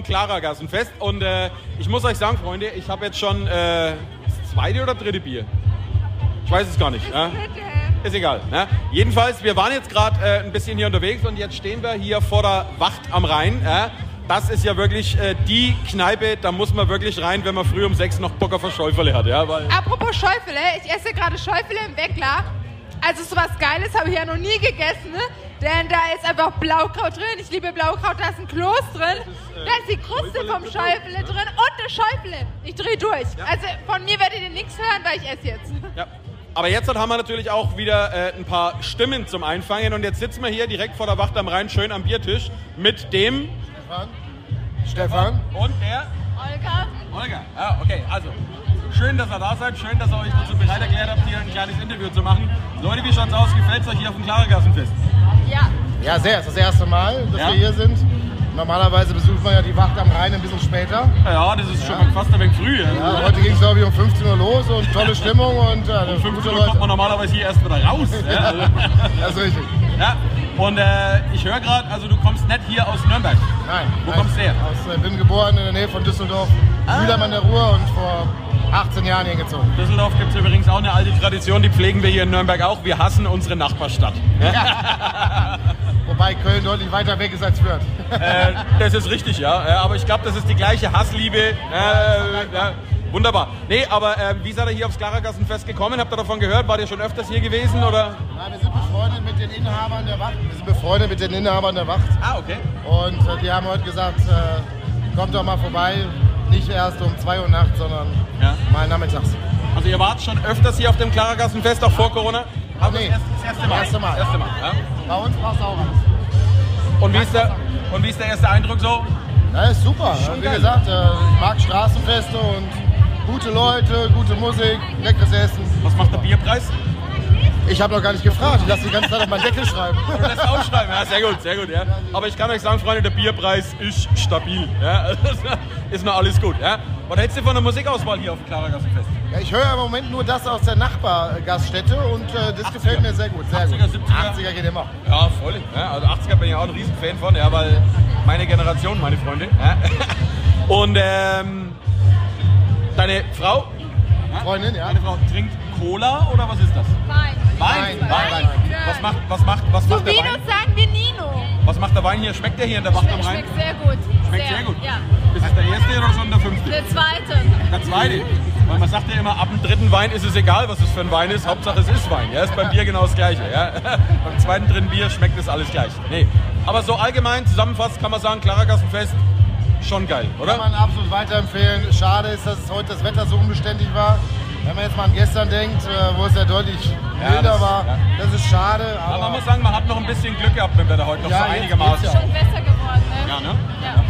Live vom Klarergassenfest. Und äh, ich muss euch sagen, Freunde, ich habe jetzt schon äh, das zweite oder dritte Bier. Ich weiß es gar nicht. Ja? Ist egal. Ne? Jedenfalls, wir waren jetzt gerade äh, ein bisschen hier unterwegs und jetzt stehen wir hier vor der Wacht am Rhein. Ja? Das ist ja wirklich äh, die Kneipe, da muss man wirklich rein, wenn man früh um sechs noch Bock auf ein Schäufele hat. Ja? Weil Apropos Schäufele, ich esse gerade Schäufele im Weckler. Also sowas Geiles habe ich ja noch nie gegessen, ne? Denn da ist einfach Blaukraut drin. Ich liebe Blaukraut, da ist ein Kloß drin. da ist die Kruste vom Schäufele drin und eine Schäufele. Ich drehe durch. Also von mir werdet ihr nichts hören, weil ich esse jetzt. Ja. Aber jetzt haben wir natürlich auch wieder äh, ein paar Stimmen zum Einfangen und jetzt sitzen wir hier direkt vor der Wacht am Rhein schön am Biertisch mit dem Stefan. Stefan. und der Olga? Olga. Ja, okay, also schön, dass ihr da seid, schön, dass ihr euch dazu bereit erklärt habt, hier ein kleines Interview zu machen. Leute, wie schaut's aus? Gefällt's euch hier auf dem Klarergassenfest? Ja. Ja, sehr. Es ist das erste Mal, dass Ja. wir hier sind. Normalerweise besucht man ja die Wacht am Rhein ein bisschen später. Ja, das ist schon fast ein wenig früh. Ja, heute ging es, glaube ich, um 15 Uhr los und tolle Stimmung und ja, Um 15 gute Uhr kommt man normalerweise hier erst wieder raus. Ja, also, Das ist richtig. ja. Und äh, ich höre gerade, also du kommst nicht hier aus Nürnberg. Nein. Wo nein. kommst du her? Aus, ich bin geboren in der Nähe von Düsseldorf, Ah. Mühlheim an der Ruhr und vor 18 Jahren hier gezogen. Düsseldorf gibt es übrigens auch eine alte Tradition, die pflegen wir hier in Nürnberg auch. Wir hassen unsere Nachbarstadt. Wobei Köln deutlich weiter weg ist als Fürth. Äh, das ist richtig, ja. ja aber ich glaube, das ist die gleiche Hassliebe. Äh, ja, wunderbar. Nee, aber äh, wie seid ihr hier aufs Klarergassenfest gekommen? Habt ihr davon gehört? Wart ihr schon öfters hier gewesen? Oder? Nein, wir sind befreundet mit den Inhabern der Wacht. Wir sind befreundet mit den Inhabern der Wacht. Ah, okay. Und äh, die haben heute gesagt, äh, kommt doch mal vorbei. Nicht erst um 2 Uhr nachts, sondern Ja. mal nachmittags. Also ihr wart schon öfters hier auf dem Klarergassenfest, auch vor Corona? Aber nee. das, erste, das erste Mal. Erste Mal. Das erste Mal ja. Bei uns passt auch alles. und, wie ist der, und wie ist der erste Eindruck so? Ja, ist super. Wie geil. gesagt, äh, ich mag Straßenfeste und gute Leute, gute Musik, leckeres Essen. Was macht der Bierpreis? Ich habe noch gar nicht gefragt. Ich lasse die ganze Zeit auf meinen Deckel schreiben. Das aufschreiben, ja, sehr gut, sehr gut, ja. Aber ich kann euch sagen, Freunde, der Bierpreis ist stabil, ja. Ist noch alles gut, ja. Was hältst du von der Musikauswahl hier auf dem Klarergassenfest? Ja, ich höre im Moment nur das aus der Nachbargaststätte und äh, das 80er. gefällt mir sehr gut. Sehr 80er, gut. 70er. 80er geht immer. Ja, voll. Ja, also 80er bin ich auch ein Riesenfan von, ja, weil meine Generation, meine Freunde. Ja. Und ähm, deine Frau, Freundin, ja. deine Frau trinkt Cola oder was ist das? Wein. Wein. Wein, Wein. Was macht, was macht, was Zu macht der Wein? sagen wir Nino. Was macht der Wein hier? Schmeckt der hier in der Wacht am Rhein? Schmeckt sehr gut. Schmeckt sehr gut. Ja. Ist es der erste oder schon der fünfte? Der zweite. Der zweite. Weil man sagt ja immer, ab dem dritten Wein ist es egal, was es für ein Wein ist. Hauptsache es ist Wein. Ja, ist beim Bier genau das Gleiche. Ja. beim zweiten, dritten Bier schmeckt es alles gleich. Nee. Aber so allgemein zusammenfassend kann man sagen, Klarergassenfest, schon geil, Kann oder? man absolut weiterempfehlen. Schade ist, dass heute das Wetter so unbeständig war. Wenn man jetzt mal an gestern denkt, äh, wo es ja deutlich Ja, milder das- war, ja. das ist schade. Aber Aber man muss sagen, man hat noch ein bisschen Glück gehabt mit dem Wetter heute, noch Ja, so einigermaßen. ja. Schon besser geworden, ne? Ja, ne? Ja.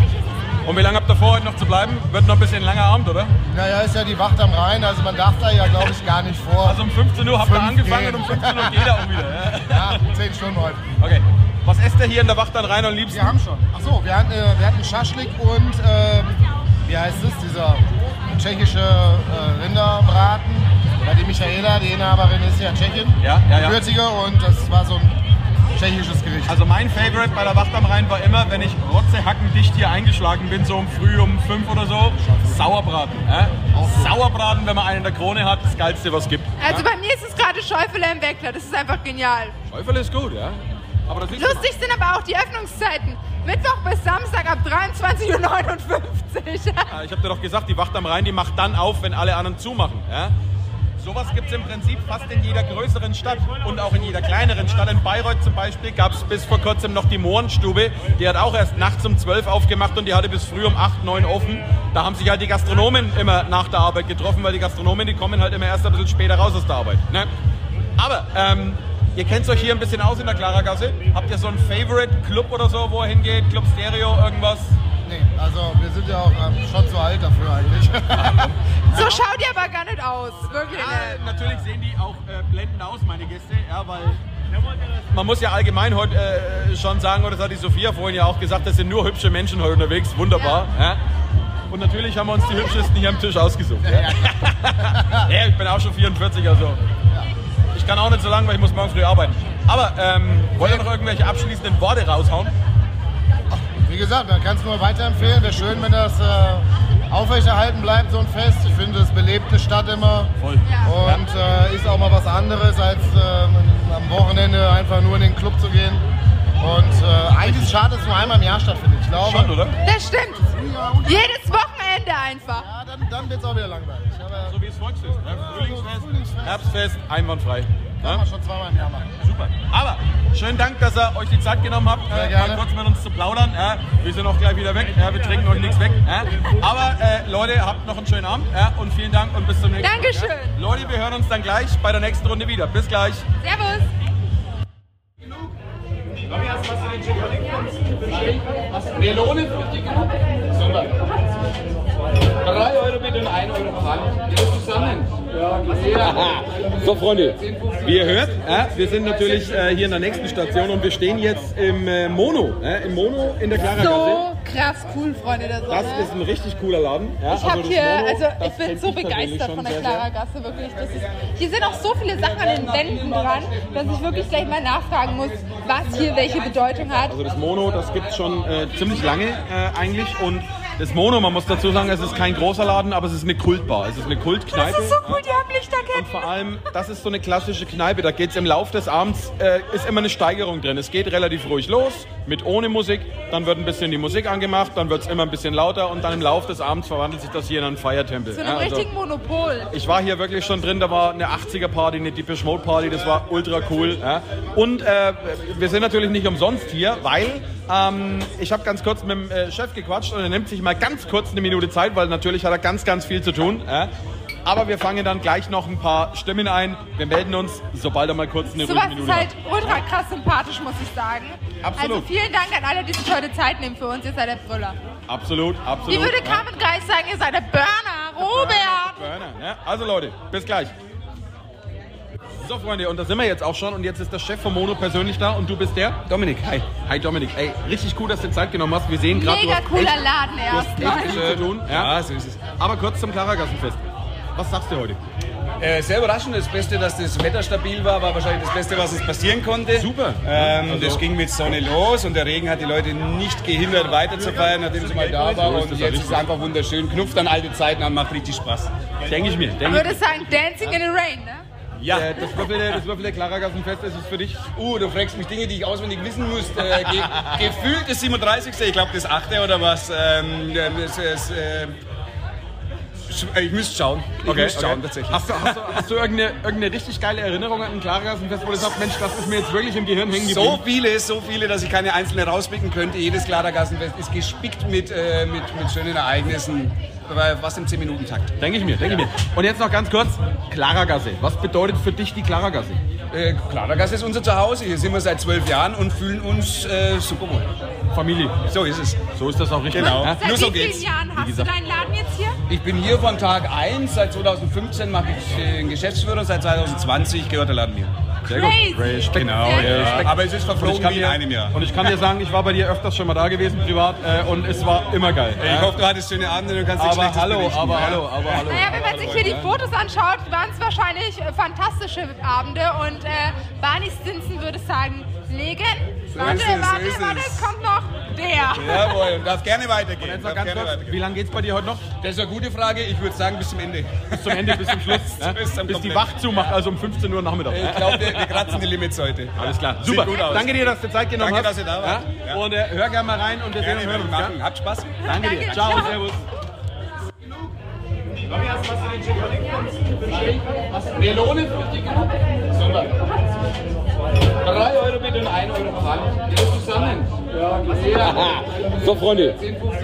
Und wie lange habt ihr vor, heute noch zu bleiben? Wird noch ein bisschen langer Abend, oder? naja, ist ja die Wacht am Rhein, also man darf da ja, glaube ich, gar nicht vor. Also um 15 Uhr habt ihr angefangen gehen. und um 15 Uhr geht er auch wieder. Ja. ja, zehn Stunden heute. Okay. Was esst ihr hier in der Wacht dann rein am liebsten? Wir haben schon. Ach so, wir hatten, äh, wir hatten Schaschlik und, äh, wie heißt es, dieser tschechische äh, Rinderbraten. Bei die Michaela, die Inhaberin, ist ja Tschechin. Ja, ja, ja. Gebürtige und das war so ein tschechisches Gericht. Also mein Favorite bei der Wacht am Rhein war immer, wenn ich rotzehackendicht hier eingeschlagen bin, so um früh um fünf oder so, Sauerbraten. Ja? Sauerbraten, wenn man einen in der Krone hat, das geilste, was es gibt. Also bei mir ist es gerade Schäufele im Weckler. Das ist einfach genial. Schäufele ist gut, ja. Lustig sind aber auch die Öffnungszeiten. Mittwoch bis Samstag ab 23.59 Uhr. Ja, Ich habe dir doch gesagt, die Wacht am Rhein, die macht dann auf, wenn alle anderen zumachen. Ja? Sowas gibt es im Prinzip fast in jeder größeren Stadt und auch in jeder kleineren Stadt. In Bayreuth zum Beispiel gab es bis vor kurzem noch die Mohrenstube. Die hat auch erst nachts um 12 aufgemacht und die hatte bis früh um 8, 9 offen. Da haben sich halt die Gastronomen immer nach der Arbeit getroffen, weil die Gastronomen, die kommen halt immer erst ein bisschen später raus aus der Arbeit. Ne? Aber ähm, ihr kennt euch hier ein bisschen aus in der Klaragasse. Habt ihr so einen Favorite Club oder so, wo ihr hingeht? Club Stereo, irgendwas? nee, also wir sind ja auch ähm, schon zu alt dafür eigentlich. So schaut ihr aber gar nicht aus. Wirklich Ja, nicht. natürlich sehen die auch äh, blendend aus, meine Gäste, ja, weil man muss ja allgemein heute äh, schon sagen, oder das hat die Sophia vorhin ja auch gesagt, das sind nur hübsche Menschen heute unterwegs, wunderbar. Ja. Und natürlich haben wir uns die hübschesten hier am Tisch ausgesucht. Ja, ja ich bin auch schon 44, also ich kann auch nicht so lange, weil ich muss morgen früh arbeiten. Aber ähm, wollt ihr noch irgendwelche abschließenden Worte raushauen? wie gesagt, man kann es nur weiterempfehlen. Wäre schön, wenn das äh, aufrechterhalten bleibt, so ein Fest. Ich finde, es belebt eine Stadt immer. Voll. Und äh, ist auch mal was anderes, als äh, am Wochenende einfach nur in den Club zu gehen. Und äh, eigentlich ist es schade, dass es nur einmal im Jahr stattfindet. Ich glaube, Schon, oder? Das stimmt. Jedes Wochenende einfach. Ja, dann, dann wird es auch wieder langweilig. So wie es Volksfest. Ne? Frühlingsfest, Frühlingsfest. Herbstfest, einwandfrei. kann Ja? man schon zweimal im Jahr machen. Super. Aber schönen Dank, dass ihr euch die Zeit genommen habt, äh, mal kurz mit uns zu plaudern. Ja, wir sind auch gleich wieder weg. Ja, wir trinken euch nichts weg. Ja. Aber äh, Leute, habt noch einen schönen Abend ja, und vielen Dank und bis zum nächsten Mal. Dankeschön. Ja. Leute, wir hören uns dann gleich bei der nächsten Runde wieder. Bis gleich. Servus. Melone für genug? Super. So Freunde, wie ihr hört, ja, wir sind natürlich äh, hier in der nächsten Station und wir stehen jetzt im äh, Mono, ja, im Mono in der Clara Gasse. So krass cool, Freunde der Sonne. Das ist ein richtig cooler Laden. Ja, Ich habe das hier, Mono, also ich bin so begeistert von der sehr, Clara Gasse, wirklich. Ist, hier sind auch so viele Sachen an den Wänden dran, dass ich wirklich gleich mal nachfragen muss, was hier welche Bedeutung hat. Also das Mono, das gibt es schon äh, ziemlich lange äh, eigentlich und das Mono, man muss dazu sagen, es ist kein großer Laden, aber es ist eine Kultbar. Es ist eine Kultkneipe. Das ist so cool, die haben Und Lichterketten. vor allem, das ist so eine klassische Kneipe. Da geht es im Laufe des Abends, äh, ist immer eine Steigerung drin. Es geht relativ ruhig los, mit ohne Musik. Dann wird ein bisschen die Musik angemacht, dann wird es immer ein bisschen lauter und dann im Laufe des Abends verwandelt sich das hier in einen Feiertempel. So Ja, einem also- richtigen Monopol. ich war hier wirklich schon drin, da war eine 80er-Party, eine Deepish Mode-Party, das war ultra cool. Ja. Und äh, wir sind natürlich nicht umsonst hier, weil ähm, ich habe ganz kurz mit dem äh, Chef gequatscht und er nimmt sich mal ganz kurz eine Minute Zeit, weil natürlich hat er ganz, ganz viel zu tun. Ja. Aber wir fangen dann gleich noch ein paar Stimmen ein. Wir melden uns, sobald er mal kurz eine Sowas ruhige ist Minute halt hat. ultra krass sympathisch, muss ich sagen. Absolut. Also vielen Dank an alle, die sich heute Zeit nehmen für uns. Ihr seid der Brüller. Absolut, absolut. Wie würde. Carmen Geist sagen, ihr seid der Burner. Robert. Burner, ja? Also Leute, bis gleich. So Freunde, und da sind wir jetzt auch schon und jetzt ist der Chef von Mono persönlich da und du bist der? Dominik, hi. Hi Dominik, ey, richtig cool, dass du dir Zeit genommen hast. Wir sehen gerade, Mega cooler echt, Laden du hast erstmal. echt viel zu tun. Ja, so ist es. Aber kurz zum Klarergassenfest. Was sagst du heute? Äh, sehr überraschend. Das Beste, dass das Wetter stabil war, war wahrscheinlich das Beste, was uns passieren konnte. Super. Ähm, Also- das ging mit Sonne los und der Regen hat die Leute nicht gehindert, weiter zu feiern, nachdem sie mal da waren. Und das ja jetzt ist es einfach wunderschön. Knupft an alte Zeiten an, macht richtig Spaß. Denke ich mir. Ich Denke ich würde sagen, Dancing in the Rain, ne? Ja. äh, das Würfel, das Würfel der Klarergassenfest ist es für dich. Uh, du fragst mich Dinge, die ich auswendig wissen muss. Äh, ge gefühlt das 37. Ich glaube das 8. oder was. Ähm, das, ist, äh, ich müsste schauen. Ich müsste schauen, tatsächlich. Hast du, hast du, hast du irgendeine, irgendeine richtig geile Erinnerung an ein Klarergassenfest, wo du sagst, Mensch, das ist mir jetzt wirklich im Gehirn hängen geblieben? So viele, so viele, dass ich keine einzelne rauspicken könnte. Jedes Klarergassenfest ist gespickt mit, äh, mit, mit schönen Ereignissen, was im 10-Minuten-Takt. Denke ich mir, denke ich mir. Und jetzt noch ganz kurz, Klaragasse. Was bedeutet für dich die Klaragasse? Äh, Klarergasse ist unser Zuhause. Hier sind wir seit zwölf Jahren und fühlen uns äh, super wohl. Familie. So ist es. So ist das auch richtig. Genau. Ja? Seit Nur so wie vielen geht's. Jahren hast du deinen Laden jetzt hier? Ich bin hier von Tag 1. Seit 2015 mache ich äh, den Geschäftsführer. Seit 2020 gehört der Laden mir. Sehr Crazy. gut. Respekt. Genau, ja. Respekt. Aber es ist verflogen wie in dir, einem Jahr. und ich kann dir sagen, ich war bei dir öfters schon mal da gewesen, privat, äh, und es war immer geil. Ich hoffe, du hattest schöne Abende und kannst aber Schlechtes hallo, berichten, aber ja? hallo, aber hallo. Naja, wenn man sich hier die Fotos anschaut, waren es wahrscheinlich äh, fantastische Abende und äh, Barney Stinson würde sagen, Legend. Warte, warte, warte, es kommt noch der. Jawohl, darf gerne weitergehen. Jetzt noch Darf ganz gerne kurz, weitergehen. wie lange geht's bei dir heute noch? Das ist eine gute Frage. Ich würde sagen, bis zum Ende. Bis zum Ende, bis zum Schluss. ja? Bis zum bis die Komplett. Wach zumacht, also um 15 Uhr Nachmittag. Ich glaube, wir, wir kratzen die Limits heute. Alles klar, Sieht super. gut aus. Danke dir, dass du Zeit genommen Danke, hast. dass ihr da wart. Ja? Ja. Und äh, hör gerne mal rein und wir sehen und hören wir uns. Ja? Habt Spaß. Danke dir. Danke, Ciao, ciao. servus. Melone für genug? Super. 3 Euro bitte und 1 Euro Pfand. Wieder zusammen. So Freunde,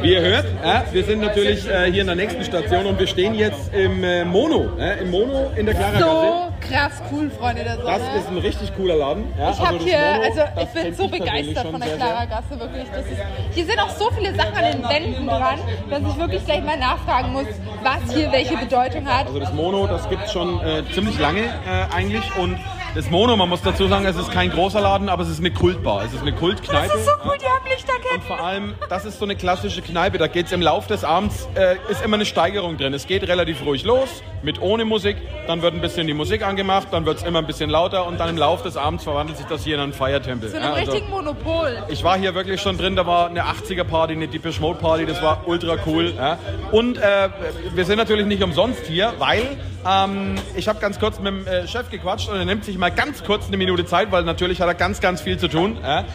wie ihr hört, ja, wir sind natürlich äh, hier in der nächsten Station und wir stehen jetzt im äh, Mono, ja, im Mono in der Clara Gasse. So krass cool, Freunde der Sonne. Das ist ein richtig cooler Laden. Ja, ich habe das hier, Mono, also ich bin so begeistert von der Clara. Gasse, wirklich. Das ist, hier sind auch so viele Sachen an den Wänden dran, dass ich wirklich gleich mal nachfragen muss, was hier welche Bedeutung hat. Also das Mono, das gibt es schon äh, ziemlich lange äh, eigentlich und Das Mono, man muss dazu sagen, es ist kein großer Laden, aber es ist eine Kultbar. Es ist eine Kultkneipe. Das ist so cool, die haben Und Lichterketten. vor allem, das ist so eine klassische Kneipe. Da geht es im Lauf des Abends, äh, ist immer eine Steigerung drin. Es geht relativ ruhig los, mit ohne Musik. Dann wird ein bisschen die Musik angemacht, dann wird es immer ein bisschen lauter und dann im Lauf des Abends verwandelt sich das hier in einen Feiertempel. So Ja, einem also- richtigen Monopol. ich war hier wirklich schon drin, da war eine 80er-Party, eine Deepish Mode-Party, das war ultra cool. Ja. Und äh, wir sind natürlich nicht umsonst hier, weil ähm, ich habe ganz kurz mit dem äh, Chef gequatscht und er nimmt sich mal ganz kurz eine Minute Zeit, weil natürlich hat er ganz, ganz viel zu tun. Ja.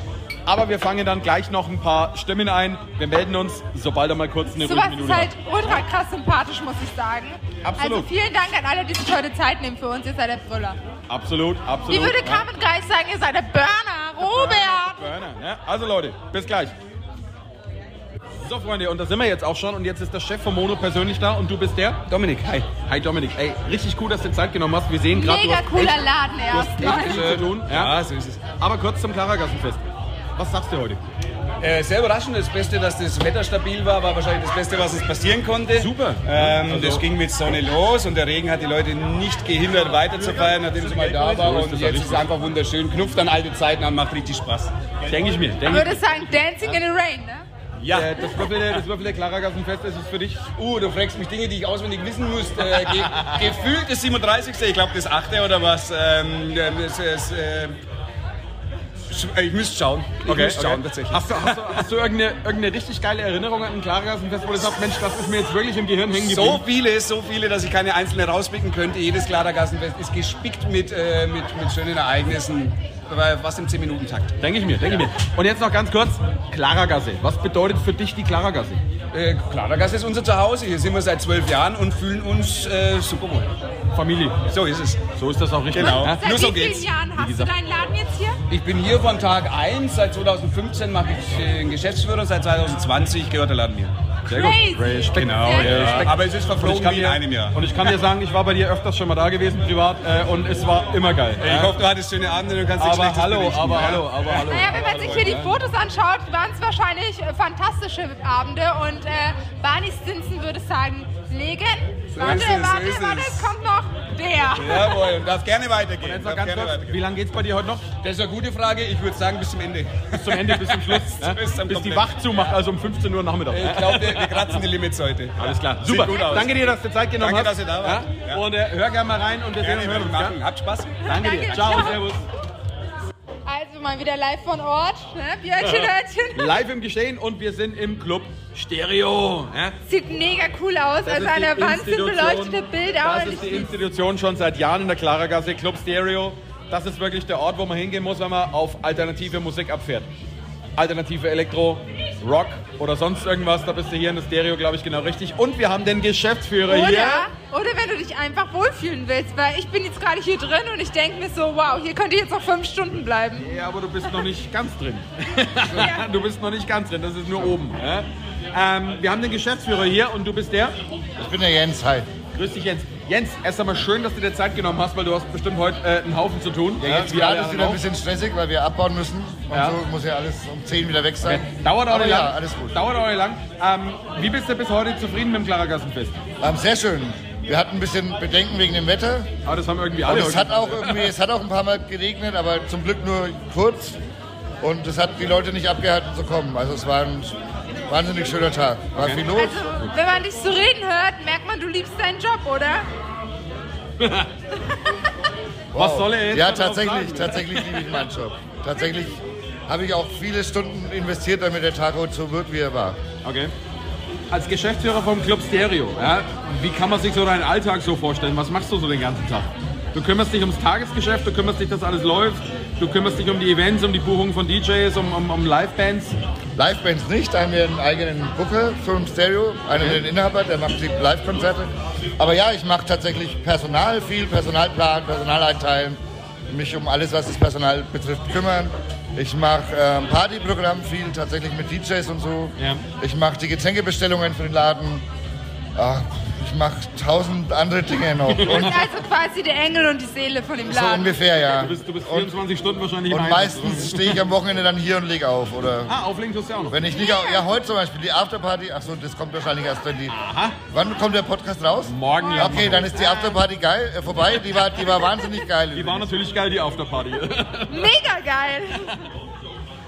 Aber wir fangen dann gleich noch ein paar Stimmen ein. Wir melden uns, sobald er mal kurz eine Sowas ruhige ist Minute halt hat. ultra krass sympathisch, muss ich sagen. Absolut. Also vielen Dank an alle, die sich heute Zeit nehmen für uns. Ihr seid der Brüller. Absolut, absolut. Wie würde ja. Carmen Geist sagen, ihr seid der Burner. Robert. Burner, ja. Also Leute, bis gleich. So Freunde, und da sind wir jetzt auch schon und jetzt ist der Chef von Mono persönlich da und du bist der? Dominik, hi. Hi Dominik, ey, richtig cool, dass du dir Zeit genommen hast. Wir sehen gerade, du Mega hast cooler echt, Laden du hast erstmal. echt viel zu tun. Ja. Ja, so ist es. Aber kurz zum Klarergassenfest. Was sagst du heute? Äh, sehr überraschend. Das Beste, dass das Wetter stabil war, war wahrscheinlich das Beste, was uns passieren konnte. Super. Ähm, Also- Das ging mit Sonne los und der Regen hat die Leute nicht gehindert, weiter zu feiern, nachdem sie mal da war. So ist Und das ja jetzt ist es einfach wunderschön. Knupft an alte Zeiten an, macht richtig Spaß. Denke ich mir. Ich Denke ich würde sagen, Dancing in the Rain, ne? Ja. äh, das Würfel, das Würfel der Klarergassenfest ist es für dich. Uh, du fragst mich Dinge, die ich auswendig wissen muss. Äh, ge gefühlt das 37. Ich glaube das 8. oder was. Ähm, das, ist, äh, ich müsste schauen. Ich müsste schauen, tatsächlich. Hast du, hast du, hast du irgendeine, irgendeine richtig geile Erinnerung an ein Klarergassenfest, wo du sagst, Mensch, das ist mir jetzt wirklich im Gehirn hängen geblieben? So viele, so viele, dass ich keine einzelne rauspicken könnte. Jedes Klarergassenfest ist gespickt mit, äh, mit, mit schönen Ereignissen, äh, was im 10-Minuten-Takt. Denke ich mir, denke ich mir. Und jetzt noch ganz kurz, Klarergasse. Was bedeutet für dich die Klarergasse? Äh, Klarergasse ist unser Zuhause. Hier sind wir seit zwölf Jahren und fühlen uns äh, super wohl. Familie. So ist es. So ist das auch richtig. Genau. Ja? Seit Nur so wie vielen geht's. Jahren hast du deinen Laden jetzt hier? Ich bin hier von Tag 1, seit 2015 mache ich äh, den Geschäftsführer, seit 2020 gehört der Laden mir. Crazy. Respekt. Genau, ja. Aber es ist verflogen kann wie in dir, einem Jahr. und ich kann dir sagen, ich war bei dir öfters schon mal da gewesen, privat, äh, und es war immer geil. Ich hoffe, du hattest schöne Abende und kannst nichts aber Schlechtes hallo, berichten, aber ja? hallo, aber hallo. Naja, wenn man sich hier die Fotos anschaut, waren es wahrscheinlich äh, fantastische Abende und äh, Barney Stinson würde sagen, Legend. warte, warte, warte, es kommt noch der. Jawohl, darf gerne weitergehen. Jetzt noch Darf ganz gerne kurz, weitergehen. wie lange geht's bei dir heute noch? Das ist eine gute Frage. Ich würde sagen, bis zum Ende. Bis zum Ende, bis zum Schluss. ja? Bis zum bis die Komplett. Wach zumacht, also um 15 Uhr Nachmittag. Ich glaube, wir, wir kratzen die Limits heute. Alles klar, Sieht super. gut aus. Danke dir, dass du Zeit genommen Danke, hast. dass ihr da wart. Ja? Ja. Und äh, hör gerne mal rein und wir sehen und hören uns. machen. Ja? Habt Spaß. Danke dir. Danke, Ciao, ciao. servus. Mal wieder live von Ort. Ne? Björnchen, Hörnchen. Live im Geschehen und wir sind im Club Stereo. Ja? Sieht mega cool aus. Das also an der Wand sind beleuchtete Bilder. Das ist die Institution schon seit Jahren in der Klarergasse, Club Stereo. Das ist wirklich der Ort, wo man hingehen muss, wenn man auf alternative Musik abfährt. Alternative Elektro, Rock oder sonst irgendwas, da bist du hier in der Stereo, glaube ich, genau richtig. Und wir haben den Geschäftsführer hier. Oder, oder wenn du dich einfach wohlfühlen willst, weil ich bin jetzt gerade hier drin und ich denke mir so, wow, hier könnte ich jetzt noch fünf Stunden bleiben. Ja, aber du bist noch nicht ganz drin. Ja. Du bist noch nicht ganz drin, das ist nur oben. Ja? Ähm, wir haben den Geschäftsführer hier und du bist der? Ich bin der Jens, hi. Grüß dich, Jens. Jens, erst einmal schön, dass du dir Zeit genommen hast, weil du hast bestimmt heute äh, einen Haufen zu tun. Ja, jetzt gerade ist wieder ein bisschen stressig, weil wir abbauen müssen. Und Ja. so muss ja alles um 10 wieder weg sein. auch. Dauert auch nicht ja, lang. alles gut. Dauert auch nicht lang. Ähm, wie bist du bis heute zufrieden mit dem Klarergassenfest? Ähm, sehr schön. Wir hatten ein bisschen Bedenken wegen dem Wetter. Aber das haben irgendwie Und alle. es hat auch irgendwie, es hat auch ein paar Mal geregnet, aber zum Glück nur kurz. Und es hat die Leute nicht abgehalten zu kommen. Also es war ein wahnsinnig schöner Tag. War viel los. Also, wenn man dich so reden hört, merkt man, du liebst deinen Job, oder? Was soll er jetzt Ja, tatsächlich, sagen? tatsächlich liebe ich meinen Job. Tatsächlich habe ich auch viele Stunden investiert, damit der Tag heute so wird, wie er war. Okay. Als Geschäftsführer vom Club Stereo, ja, wie kann man sich so deinen Alltag so vorstellen? Was machst du so den ganzen Tag? Du kümmerst dich ums Tagesgeschäft, du kümmerst dich, dass alles läuft, du kümmerst dich um die Events, um die Buchung von DJs, um, um, um Livebands. Livebands nicht, da haben wir einen eigenen Booker für ein Stereo, einen den Inhaber, der macht die Live-Konzerte. Aber ja, ich mache tatsächlich Personal, viel Personalplan, Personal einteilen, mich um alles, was das Personal betrifft, kümmern. Ich mache ähm, Partyprogramm viel, tatsächlich mit DJs und so. Ja. Ich mache die Getränkebestellungen für den Laden. Ah, ich mache tausend andere Dinge noch. Du bist Und also quasi der Engel und die Seele von dem so Laden. ungefähr, ja. Du bist, du bist Und, 24 Stunden wahrscheinlich im und Einsatz. meistens stehe ich am Wochenende dann hier und lege auf. Oder Ah, auflegen tust du ja auch noch. wenn ich nicht auf, ja, heute zum Beispiel die Afterparty. Achso, das kommt wahrscheinlich erst, wenn die. Wann kommt der Podcast raus? Morgen ja. Okay, dann ist die Afterparty geil, äh, vorbei. Die war, die war wahnsinnig geil. Die war natürlich geil, die Afterparty. Mega geil.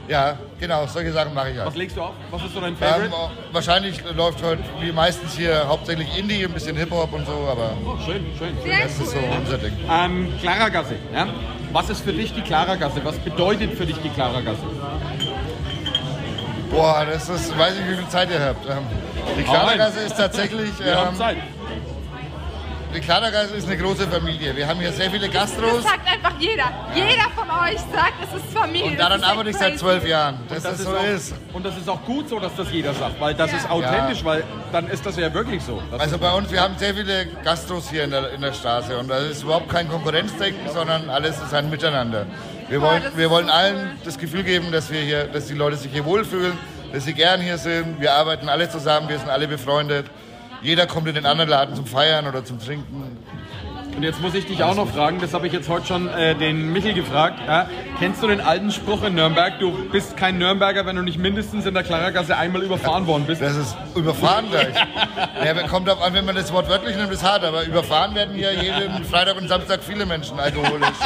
Ja, genau, solche Sachen mache ich halt. Was legst du auf? Was ist so dein Ähm, Favorite? wahrscheinlich läuft heute wie meistens hier hauptsächlich Indie, ein bisschen Hip-Hop und so, aber Oh, schön, schön. schön. Das ist so unser Ding. Ähm, Klaragasse. Ja? Was ist für dich die Klaragasse? Was bedeutet für dich die Klaragasse? Boah, das ist, weiß ich, wie viel Zeit ihr habt. Ähm, die. Klargasse ist tatsächlich, Wir haben ähm, Zeit. Die Klargasse ist eine große Familie. Wir haben hier sehr viele Das Gastros sagt einfach jeder. Jeder von euch sagt, es ist Familie. und Das daran arbeite ich seit zwölf Jahren, dass das, ist so auch, ist. Und das ist auch gut so, dass das jeder sagt, weil das Ja. ist authentisch, weil dann ist das ja wirklich so. Das Also bei uns, wir haben sehr viele Gastros hier in der, in der Straße und das ist überhaupt kein Konkurrenzdenken, sondern alles ist ein Miteinander. Wir Oh, wollen, das wir wollen so allen cool. das Gefühl geben, dass wir hier, dass die Leute sich hier wohlfühlen, dass sie gern hier sind. Wir arbeiten alle zusammen, wir sind alle befreundet. Jeder kommt in den anderen Laden zum Feiern oder zum Trinken. Und jetzt muss ich dich auch noch fragen, das habe ich jetzt heute schon äh, den Michel gefragt. Ja? Kennst du den alten Spruch in Nürnberg, du bist kein Nürnberger, wenn du nicht mindestens in der Klaragasse einmal überfahren worden bist? Das ist überfahren gleich. ja, kommt darauf an, wenn man das Wort wörtlich nimmt, ist hart, aber überfahren werden hier jeden Freitag und Samstag viele Menschen alkoholisch.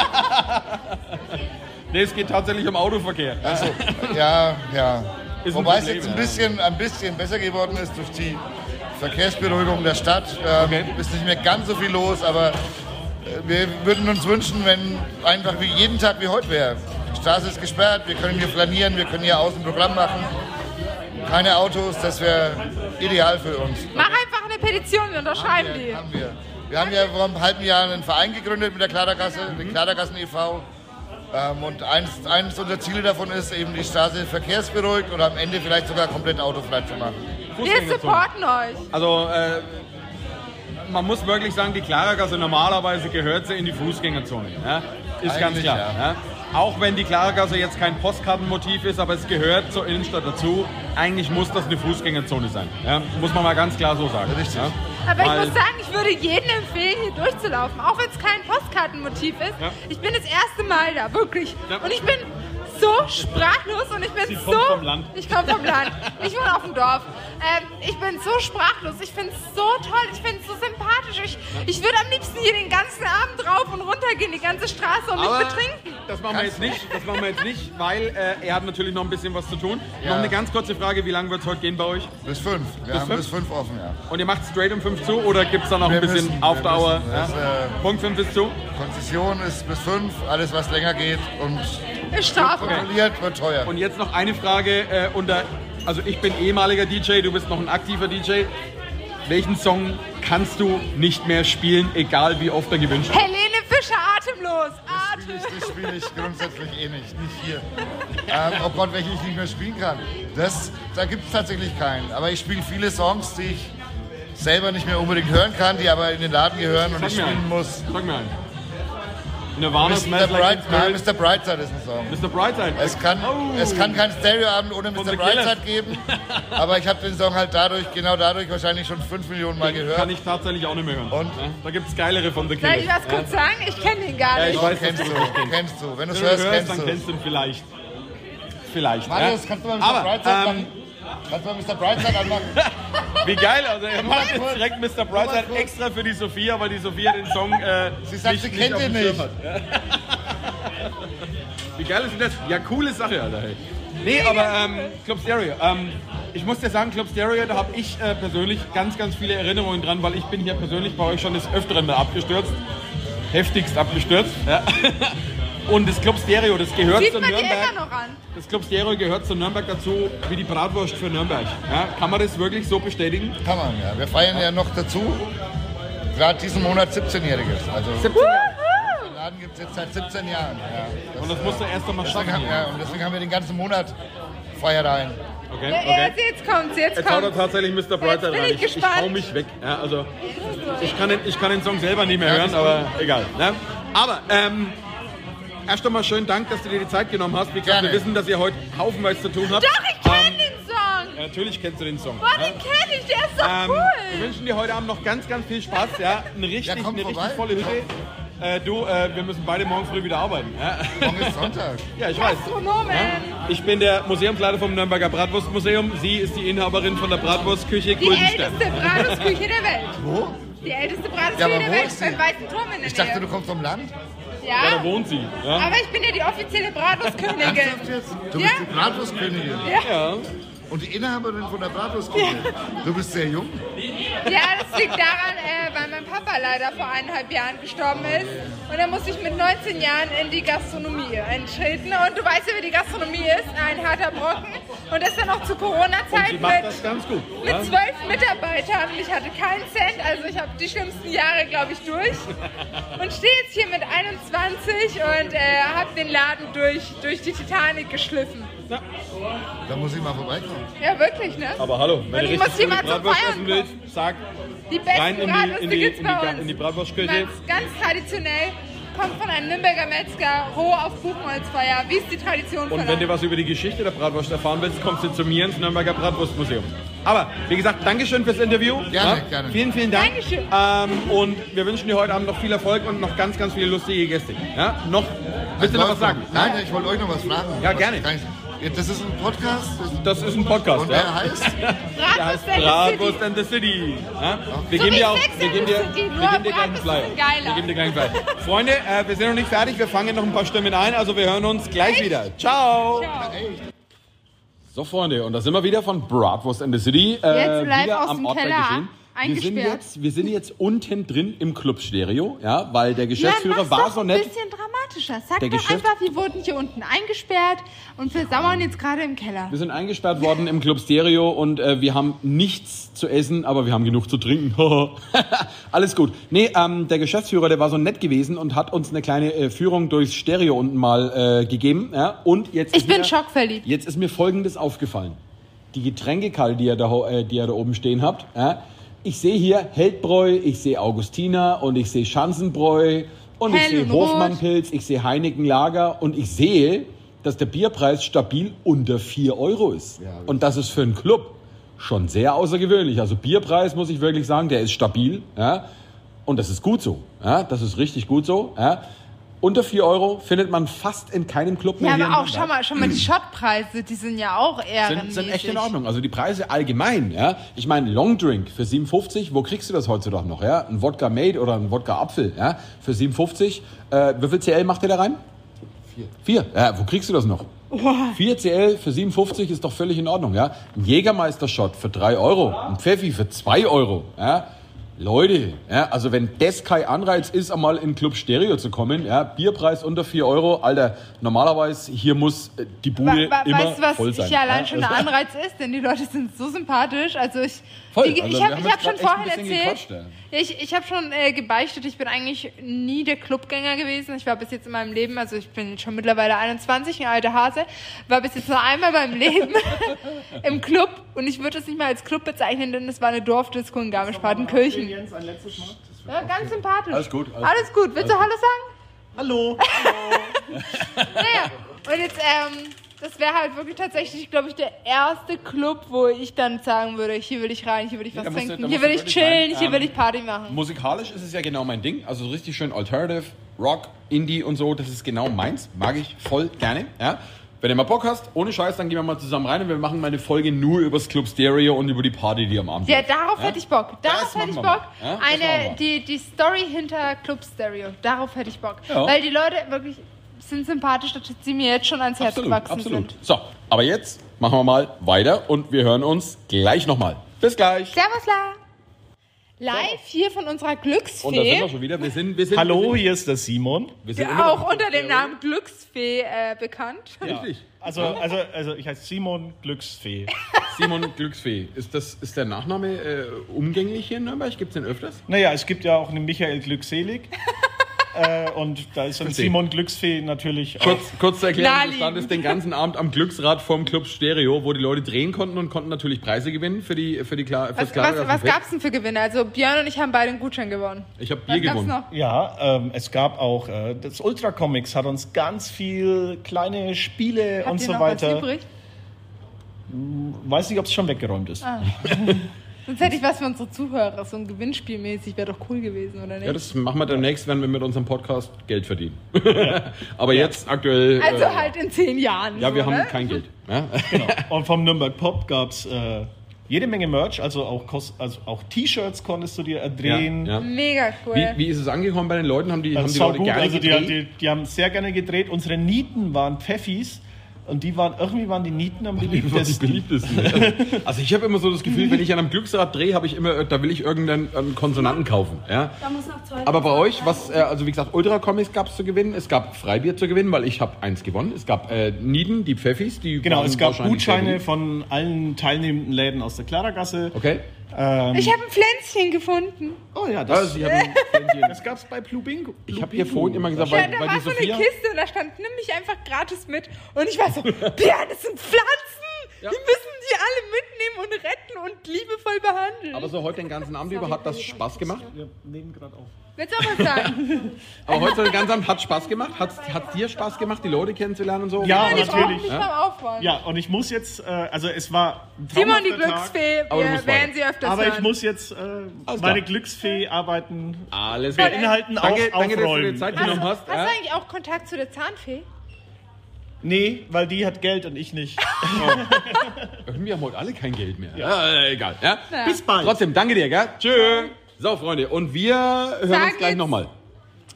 Nee, es geht tatsächlich um Autoverkehr. Also, ja, ja. Ist Wobei es jetzt ein ja. bisschen, ein bisschen besser geworden ist durch die Verkehrsberuhigung der Stadt. Ähm, Okay. Ist nicht mehr ganz so viel los, aber äh, wir würden uns wünschen, wenn einfach wie jeden Tag wie heute wäre. Die Straße ist gesperrt, wir können hier flanieren, wir können hier außen ein Programm machen. Keine Autos, das wäre ideal für uns. Mach einfach eine Petition, wir unterschreiben Haben die. wir, haben wir. Wir haben ja vor einem halben Jahr einen Verein gegründet mit der Klaragasse, den Klaragassen e.V. Ähm, und eins, eines unserer Ziele davon ist eben die Straße verkehrsberuhigt oder am Ende vielleicht sogar komplett autofrei zu machen. Wir supporten euch. Also, äh, man muss wirklich sagen, die Klaragasse normalerweise gehört sie in die Fußgängerzone. Ja? Ist ganz Eigentlich klar. ja. Ja? Auch wenn die Klaragasse jetzt kein Postkartenmotiv ist, aber es gehört zur Innenstadt dazu. Eigentlich muss das eine Fußgängerzone sein. Ja? Muss man mal ganz klar so sagen. Richtig. Ja? Aber Weil- ich muss sagen, ich würde jedem empfehlen, hier durchzulaufen. Auch wenn es kein Postkartenmotiv ist. Ja. Ich bin das erste Mal da, wirklich. Ja. Und ich bin so sprachlos und ich bin Sie so. kommt vom Land. Ich komme vom Land. Ich wohne auf dem Dorf. Ähm, ich bin so sprachlos. Ich finde es so toll. Ich finde es so sympathisch. Ich, ich würde am liebsten hier den ganzen Abend rauf und runter gehen, die ganze Straße und mich betrinken. das machen wir jetzt nicht, das machen wir jetzt nicht, weil äh, er hat natürlich noch ein bisschen was zu tun. Ja. Noch eine ganz kurze Frage, wie lange wird es heute gehen bei euch? Bis fünf. Wir haben fünf? bis fünf offen, ja. Und ihr macht straight um 5 zu oder gibt es da noch Wir ein bisschen müssen, Hour? müssen. Ja? Äh, Punkt 5 ist zu. Konzession ist bis fünf, alles was länger geht und Ich strafe. Kontrolliert wird teuer. Und jetzt noch eine Frage äh, unter, also ich bin ehemaliger DJ, du bist noch ein aktiver DJ. Welchen Song kannst du nicht mehr spielen, egal wie oft er gewünscht wird? Helene Fischer, atemlos. spiele ich, Atem. das spiele ich grundsätzlich eh nicht, nicht hier. Ähm, oh Gott, welche ich nicht mehr spielen kann. Das, da gibt es tatsächlich keinen. Aber ich spiele viele Songs, die ich selber nicht mehr unbedingt hören kann, die aber in den Laden gehören und Sag ich mir spielen einen. muss. Sag mir einen. Nirvana Mr. Smells Like Bright, nein, Spirit. Mr. Brightside ist ein Song. Mr. Brightside. Es kann, Oh. es kann keinen Stereoabend ohne Mr. Brightside geben, aber ich habe den Song halt dadurch, genau dadurch wahrscheinlich schon fünf Millionen Mal gehört. Kann ich tatsächlich auch nicht mehr hören. Und? Ja, da gibt es geilere von The Soll Killers. ich was kurz sagen? Ich kenne den gar Ja, nicht. ich weiß, kennst du, kennst. kennst du. Wenn du es hörst, hörst, kennst dann du kennst du ihn vielleicht. Vielleicht. Marius, ja. kannst du mal Mr. Aber, Brightside ähm, machen? Kannst du mal Mr. Brightside anmachen? Wie geil, also er macht jetzt direkt Mr. Brightside extra für die Sophia, weil die Sophia den Song äh, Sie sagt, sie kennt nicht. hat. Ja. Wie geil ist denn das? Ja, coole Sache, Alter. Hey. Nee, aber ähm, Club Stereo. Ähm, ich muss dir sagen, Club Stereo, da habe ich äh, persönlich ganz, ganz viele Erinnerungen dran, weil ich bin hier persönlich bei euch schon des Öfteren mal abgestürzt. Heftigst abgestürzt. Ja. Und das Club Stereo, das gehört Sieht zu man Nürnberg. immer noch an. Das Club Stereo gehört zu Nürnberg dazu wie die Bratwurst für Nürnberg. Ja, kann man das wirklich so bestätigen? Kann man, ja. Wir feiern ja noch dazu, gerade diesen Monat 17-Jähriges. Also 17 Jahre. den Laden gibt es jetzt seit 17 Jahren. Ja. Und das musst du erst einmal schaffen. haben, ja, und deswegen haben wir den ganzen Monat Feiereien. Okay, Ja, okay. Jetzt, jetzt kommt's, jetzt Jetzt haut er tatsächlich Mr. Brightside bin rein. ich Ich, ich gespannt. hau mich weg. Ja, also, ich, kann den, ich kann den Song selber nicht mehr hören, aber egal. Ne? Aber ähm, erst einmal schönen Dank, dass du dir die Zeit genommen hast. Wie gesagt, Gerne. wir wissen, dass ihr heute haufenweise zu tun habt. Doch, ich kenne Ähm, den Song. Natürlich kennst du den Song. Boah, den kenn ich, der ist so Ähm, wir cool. wünschen dir heute Abend noch ganz, ganz viel Spaß. Ja, eine richtig, Ja, eine richtig vorbei. volle Hütte. Äh, du, äh, wir müssen beide morgen früh wieder arbeiten. Ja, Morgen ist Sonntag. ja ich weiß. Gastronomen. Ich bin der Museumsleiter vom Nürnberger Bratwurstmuseum. Sie ist die Inhaberin von der Bratwurstküche Die Guldenstern. älteste Bratwurstküche der Welt. Wo? Die älteste Bratwurstküche Ja, aber der wo Welt beim Weißen Turm in der Ich dachte, Nähe. du kommst vom Land. Ja, da Ja, wohnt sie. Ja. aber ich bin ja die offizielle Bratwurstkönigin. Du Ja. bist die Bratwurstkönigin. ja. Und die Inhaberin von der Bratwurstküche. Du bist sehr jung. Ja, das liegt daran, äh, weil mein Papa leider vor eineinhalb Jahren gestorben ist. Und dann musste ich mit 19 Jahren in die Gastronomie eintreten. Und du weißt ja, wie die Gastronomie ist, ein harter Brocken. Und das dann auch zur Sie Corona-Zeit macht mit, das ganz gut. mit Ja. zwölf Mitarbeitern. Und ich hatte keinen Cent, also ich habe die schlimmsten Jahre, glaube ich, durch. Und stehe jetzt hier mit 21 und äh, habe den Laden durch, durch die Titanic geschliffen. Da muss ich mal vorbeikommen. Ja, wirklich, ne? Aber hallo, wenn Und du ich richtig gute zum Bratwurst Feiern essen willst, sag Die besten rein in die, in die, gibt's in die, bei Ga- uns. in die Bratwurstküche. Ganz, ganz traditionell. Kommt von einem Nürnberger Metzger, roh auf Buchenholzfeuer, wie es die Tradition Und wenn du was über die Geschichte der Bratwurst erfahren willst, kommst du zu mir ins Nürnberger Bratwurstmuseum. Aber wie gesagt, Dankeschön fürs Interview. Gerne, gerne. Vielen, vielen Dank. Dankeschön. Ähm, und wir wünschen dir heute Abend noch viel Erfolg und noch ganz, ganz viele lustige Gäste. Ja? Noch, willst du noch was sagen? Nein, ich wollte euch noch was fragen. Ja, Was gerne. Ja, Das ist ein Podcast. Das- Das ist ein Podcast. Und ja? der heißt? Bratwurst and the Bratwurst City. and the City. Ja? Wir So geben dir auch, wir geben dir, wir geben dir Flyer. Wir dir Flyer. Freunde, äh, wir sind noch nicht fertig. Wir fangen noch ein paar Stimmen ein. Also wir hören uns gleich wieder. Ciao. So Freunde, und da sind wir wieder von Bratwurst and the City. Äh, Jetzt live wieder aus am dem Keller, Geschehen. Wir sind, jetzt, wir sind jetzt unten drin im Club Stereo, ja, weil der Ja, Geschäftsführer mach's war doch so ein nett. bisschen dramatischer. Sag Der doch Geschäft- einfach, wir wurden hier unten eingesperrt und versauern jetzt gerade im Keller. Wir sind eingesperrt worden im Club Stereo und äh, wir haben nichts zu essen, aber wir haben genug zu trinken. Alles gut. Nee, ähm, der Geschäftsführer, der war so nett gewesen und hat uns eine kleine äh, Führung durchs Stereo unten mal äh, gegeben. Ja? Und jetzt Ich bin mir, schockverliebt. Jetzt ist mir Folgendes aufgefallen. Die Getränkekarte, die ihr da, äh, die ihr da oben stehen habt. Ja? Ich sehe hier Heldbräu, ich sehe Augustiner und ich sehe Schanzenbräu und ich Hell sehe und Rot. Hofmannpilz, ich sehe Heineken Lager und ich sehe, dass der Bierpreis stabil unter 4 Euro ist. Und das ist für einen Club schon sehr außergewöhnlich. Also Bierpreis muss ich wirklich sagen, der ist stabil. Ja? Und das ist gut so. Ja? Das ist richtig gut so. Ja? Unter 4 Euro findet man fast in keinem Club mehr Ja, hier aber in auch, schau mal, schau mal, die Schottpreise, die sind ja auch eher Sind, sind echt in Ordnung. Also die Preise allgemein, ja. Ich meine, Longdrink für 7,50, wo kriegst du das heutzutage noch, ja? Ein Wodka Mate oder ein Wodka Apfel, ja? Für 7,50. Äh, wie viel CL macht ihr da rein? Vier. Vier? Ja, wo kriegst du das noch? 4 CL für 7,50 ist doch völlig in Ordnung, ja? Ein Jägermeister-Shot für 3 Euro, ein Pfeffi für 2 Euro, ja? Leute, ja, also wenn das kein Anreiz ist, einmal in Club Stereo zu kommen, ja, Bierpreis unter 4 Euro, Alter, normalerweise hier muss äh, die Bude Wa- wa- immer weißt du, was voll sein. hier allein schon der Anreiz ist? Denn die Leute sind so sympathisch. Also ich, Voll. die, Also ich habe hab schon vorher erzählt, ja. ich, ich habe schon äh, gebeichtet, ich bin eigentlich nie der Clubgänger gewesen. Ich war bis jetzt in meinem Leben, also ich bin schon mittlerweile 21, ein alter Hase, war bis jetzt nur einmal in meinem Leben im Club und ich würde es nicht mal als Club bezeichnen, denn es war eine Dorfdisco in Garmisch-Partenkirchen. Jens, ein letztes Mal. Das Ja, ganz sympathisch. Alles gut, alles Alles, gut. Willst du Hallo sagen? Hallo. Naja, und jetzt, ähm, das wäre halt wirklich tatsächlich, glaube ich, der erste Club, wo ich dann sagen würde, hier will ich rein, hier will ich was du- trinken, da hier will du ich wirklich rein. chillen, hier will ich Party machen. Musikalisch ist es ja genau mein Ding. Also richtig schön Alternative, Rock, Indie und so. Das ist genau meins. Mag ich voll gerne. Ja? Wenn du mal Bock hast, ohne Scheiß, dann gehen wir mal zusammen rein und wir machen mal eine Folge nur übers Club Stereo und über die Party, die am Abend Ja, darauf hätte ich Bock. Darauf Das hätte ich Bock. Ja, das Eine, die, die Story hinter Club Stereo, darauf hätte ich Bock. Ja. Weil die Leute wirklich sind sympathisch, dass sie mir jetzt schon ans Herz Absolut, gewachsen absolut. sind. So, aber jetzt machen wir mal weiter und wir hören uns gleich nochmal. Bis gleich. Servus, La. Live hier von unserer Und da sind Glücksfee. wir schon wieder. Wir sind, wir sind, Hallo, Wir sind, hier ist der Simon. wir sind Ja, auch unter dem. Namen Glücksfee äh, bekannt. Richtig. Also, also, also ich heiße Simon Glücksfee. Simon Glücksfee. Ist, das, ist der Nachname äh, umgänglich hier in Nürnberg? Gibt es den öfters? Naja, es gibt ja auch einen Michael Glückselig. äh, und da ist dann. Simon Glücksfee natürlich auch. Kurz, kurz zur Erklärung, wir Naheliegend. standen den ganzen Abend am Glücksrad vom Club Stereo, wo die Leute drehen konnten und konnten natürlich Preise gewinnen für die für die Kla fürs Was, klare was, was gab's denn für Gewinne? Also Björn und ich haben beide einen Gutschein gewonnen. Ich habe Bier Was gab's gewonnen. noch? Ja, ähm, es gab auch, äh, das Ultra Comics hat uns ganz viel kleine Spiele Habt und ihr so noch weiter. was übrig? Weiß nicht, ob es schon weggeräumt ist. Sonst hätte ich was für unsere Zuhörer. So ein Gewinnspielmäßig wäre doch cool gewesen, oder nicht? Ja, das machen wir demnächst, wenn wir mit unserem Podcast Geld verdienen. Aber jetzt aktuell. also äh, halt in zehn Jahren. Ja, wir so, haben ne? kein Geld. Ja? Genau. Und vom Nürnberg Pop gab es äh, jede Menge Merch, also auch, also auch T-Shirts konntest du dir erdrehen. Ja, ja. Mega cool. Wie, wie ist es angekommen bei den Leuten? Haben die, haben die Leute gut. gerne Also die, gedreht? die, die haben sehr gerne gedreht. Unsere Nieten waren Pfeffis und die waren irgendwie waren die Nieten am Die beliebtesten. beliebtesten. Also ich habe immer so das Gefühl, wenn ich an einem Glücksrad drehe, habe ich immer, äh, da will ich irgendeinen einen Konsonanten kaufen. Ja? Aber bei euch, was, äh, also wie gesagt, Ultra Comics gab es zu gewinnen, es gab Freibier zu gewinnen, weil ich habe eins gewonnen. Es gab äh, Nieden, die Pfeffis, die Genau, waren es gab Gutscheine von allen teilnehmenden Läden aus der Klaragasse. Okay. Ähm, ich habe ein Pflänzchen gefunden. oh ja, das, Also, ein das gab es bei Blue Bingo. Ich habe hier Bingo. vorhin immer gesagt, Ja, weil, da weil war die so eine Sophia... Kiste und da stand, nimm mich einfach gratis mit. Und ich war so, Björn, das sind Pflanzen! Die müssen die alle mitnehmen und retten und liebevoll behandeln. Aber so heute den ganzen Abend über hat das Spaß gemacht. Wir nehmen gerade auf. Willst du auch was sagen? Aber heute ganzen Abend hat Spaß gemacht. Hat es dir Spaß gemacht, die Leute kennenzulernen und so? Ja, brauche natürlich. Aufräumen. Ja, und ich muss jetzt, äh, also es war ein Simon, die Tag, Glücksfee, Aber du wir werden weiter. sie öfters Aber ich hören. muss jetzt äh, meine klar. Glücksfee arbeiten, Alles klar. beinhalten auch Danke, danke, dass du dir. Zeit Hast, genommen hast. hast du ja? eigentlich auch Kontakt zu der Zahnfee? Nee, weil die hat Geld und ich nicht. Irgendwie haben heute alle kein Geld mehr. Ja, egal. Ja? Bis bald. Trotzdem, danke dir, gell? Tschö. So, Freunde, und wir hören Sag uns gleich jetzt- nochmal.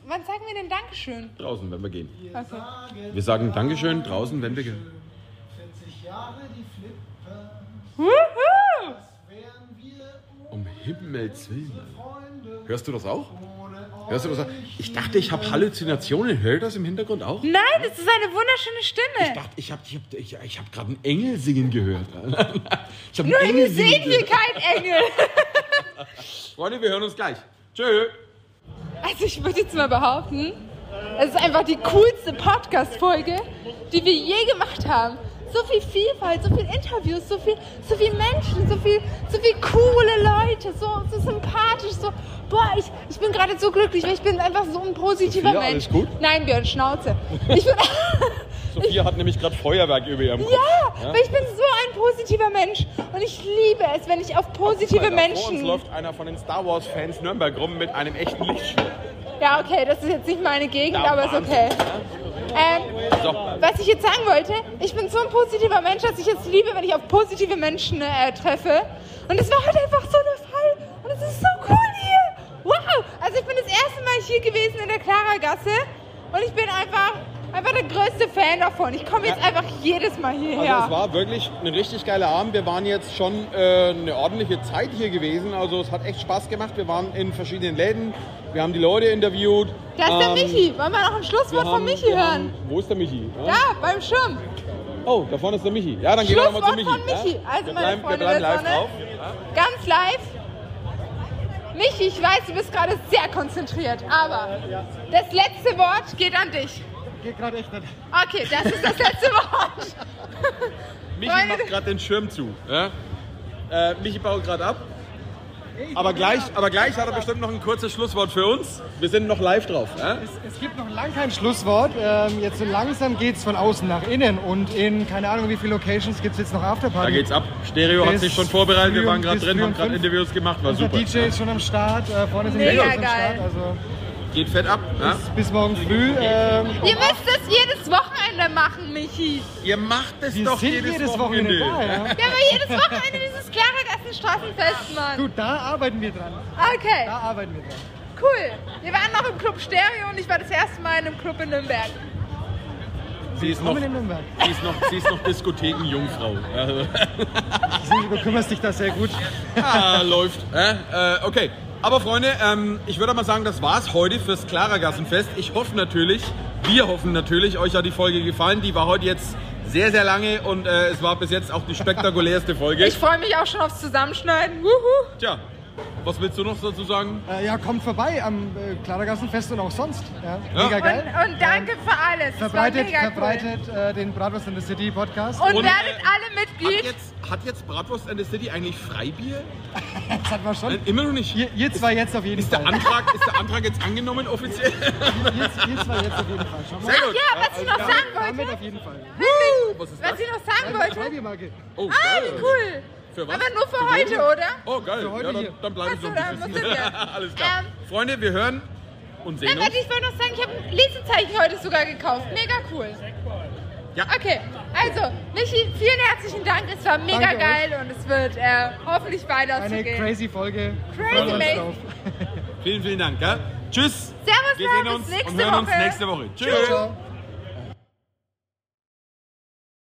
Wann sagen wir denn Dankeschön? Draußen, wenn wir gehen. Okay. Wir sagen Dankeschön draußen, wenn wir gehen. Wuhu! Um Himmels Willen. Hörst du das auch? Hörst du das auch? Ich dachte, ich habe Halluzinationen. Hört das im Hintergrund auch? Nein, das ist eine wunderschöne Stimme. Ich dachte, ich habe ich hab, ich, ich hab gerade einen Engel singen gehört. Ich habe Nur einen wir Engel singen sehen hier gehört. kein Engel. Freunde, wir hören uns gleich. Tschö. Also ich würde jetzt mal behaupten, es ist einfach die coolste Podcast-Folge, die wir je gemacht haben. So viel Vielfalt, so viel Interviews, so viel, so viel Menschen, so viel, so viel coole Leute, so, so sympathisch, so. Boah, ich, ich bin gerade so glücklich, weil ich bin einfach so ein positiver Sophia, Mensch. alles gut? Nein, Björn, Schnauze. Ich bin, Sophia hat nämlich gerade Feuerwerk über ihrem Kopf. ja, weil ich bin so ein positiver Mensch und ich liebe es, wenn ich auf positive Vor uns Menschen. läuft einer von den Star Wars Fans Nürnberg rum mit einem echten Lichtschwert. Ja, okay, das ist jetzt nicht meine Gegend, Ja, aber ist Wahnsinn. okay. Ähm, So. was ich jetzt sagen wollte, ich bin so ein positiver Mensch, dass ich es liebe, wenn ich auf positive Menschen äh, treffe. Und es war heute einfach so der Fall. Und es ist so cool hier. Wow! Also ich bin das erste Mal hier gewesen in der Klaragasse und ich bin einfach, einfach der größte Fan davon. Ich komme jetzt einfach jedes Mal Also hierher. es war wirklich ein richtig geiler Abend. Wir waren jetzt schon äh, eine ordentliche Zeit hier gewesen. Also es hat echt Spaß gemacht. Wir waren in verschiedenen Läden. Wir haben die Leute interviewt. da ist der Ähm, Michi. Wollen wir noch ein Schlusswort von haben- Michi wir hören? Haben, wo ist der Michi? Ja? Da, beim Schirm. Oh, da vorne ist der Michi. Ja, dann gehen wir nochmal zu Michi. von Michi. Ja? Also, wir meine bleiben, Freunde wir bleiben der live Sonne. drauf. Ganz live. Michi, ich weiß, du bist gerade sehr konzentriert, aber das letzte Wort geht an dich. Geht gerade echt nicht. Okay, das ist das letzte Wort. Michi macht gerade den Schirm zu. Ja? Äh, Michi baut gerade ab. Aber gleich, aber gleich hat er bestimmt noch ein kurzes Schlusswort für uns. Wir sind noch live drauf. Ja? Es, es gibt noch lang kein Schlusswort. Ähm, jetzt so langsam geht es von außen nach innen. Und in keine Ahnung, wie viele Locations gibt es jetzt noch Da Afterparty. geht's ab. Stereo hat Bis sich schon vorbereitet. Wir früh waren um- gerade bis drin, früh haben gerade fünf. Interviews gemacht. War Unser super. DJ ist schon am Start. Äh, vorne sind Mega die Mädels am geil. Start. Also Geht fett ab. Ja? bis morgen früh. Ähm, Ihr müsst das jedes Wochenende machen, Michi. Ihr macht es wir doch sind jedes, jedes Wochenende da. Ja. Ja, aber jedes Wochenende dieses Klarergassenstraßenfest, Mann. Du, da arbeiten wir dran. Okay, Da arbeiten wir dran. cool. Wir waren noch im Club Stereo und ich war das erste Mal in einem Club in Nürnberg. Sie ist noch, sie ist noch, sie ist noch Diskothekenjungfrau. Also, du kümmerst dich da sehr gut. ah, läuft. Äh, okay. Aber Freunde, ähm, ich würde mal sagen, das war's heute fürs Klarergassenfest. Ich hoffe natürlich, wir hoffen natürlich, euch hat die Folge gefallen. Die war heute jetzt sehr, sehr lange und äh, es war bis jetzt auch die spektakulärste Folge. Ich freue mich auch schon aufs Zusammenschneiden. Wuhu. Tja, was willst du noch dazu sagen? Äh, ja, kommt vorbei am äh, Klarergassenfest und auch sonst. Ja, Ja. Mega Und, geil. und danke für alles. Verbreitet mega cool. verbreitet äh, den Bratwurst in the City Podcast. Und, Und, werdet äh, alle Mitglied. Hat jetzt Bratwurst and the City eigentlich Freibier? das hatten wir schon. Nein, immer noch nicht. Ihr, ihr zwei jetzt auf jeden Ist der, Fall. Antrag, ist der Antrag jetzt angenommen offiziell? Ihr, ihr zwei jetzt auf jeden Fall. Schau mal. Sehr Ach gut. ja, was ich noch sagen Damit wollte. auf jeden Fall. Wir, was ist Was das? ich noch sagen wollte. Freibier-Marke. Oh, Ah, wie cool. Für was? Aber nur für Für heute, oder? Oh, geil. Für heute ja, dann, dann bleibe ich so ein bisschen. wir. Alles klar. Ähm, Freunde, wir hören und sehen Nein, uns. warte, ich wollte noch sagen, ich habe ein Lesezeichen heute sogar gekauft. Mega cool. Ja. Okay, also, Michi, vielen herzlichen Dank. Es war mega Danke geil und es wird äh, hoffentlich weiter Eine gehen. crazy Folge. Crazy uns drauf. Vielen, vielen Dank. Gell? Tschüss. Servus, Wir sehen bis uns nächste und hören uns Woche. nächste Woche. Tschüss. Ciao.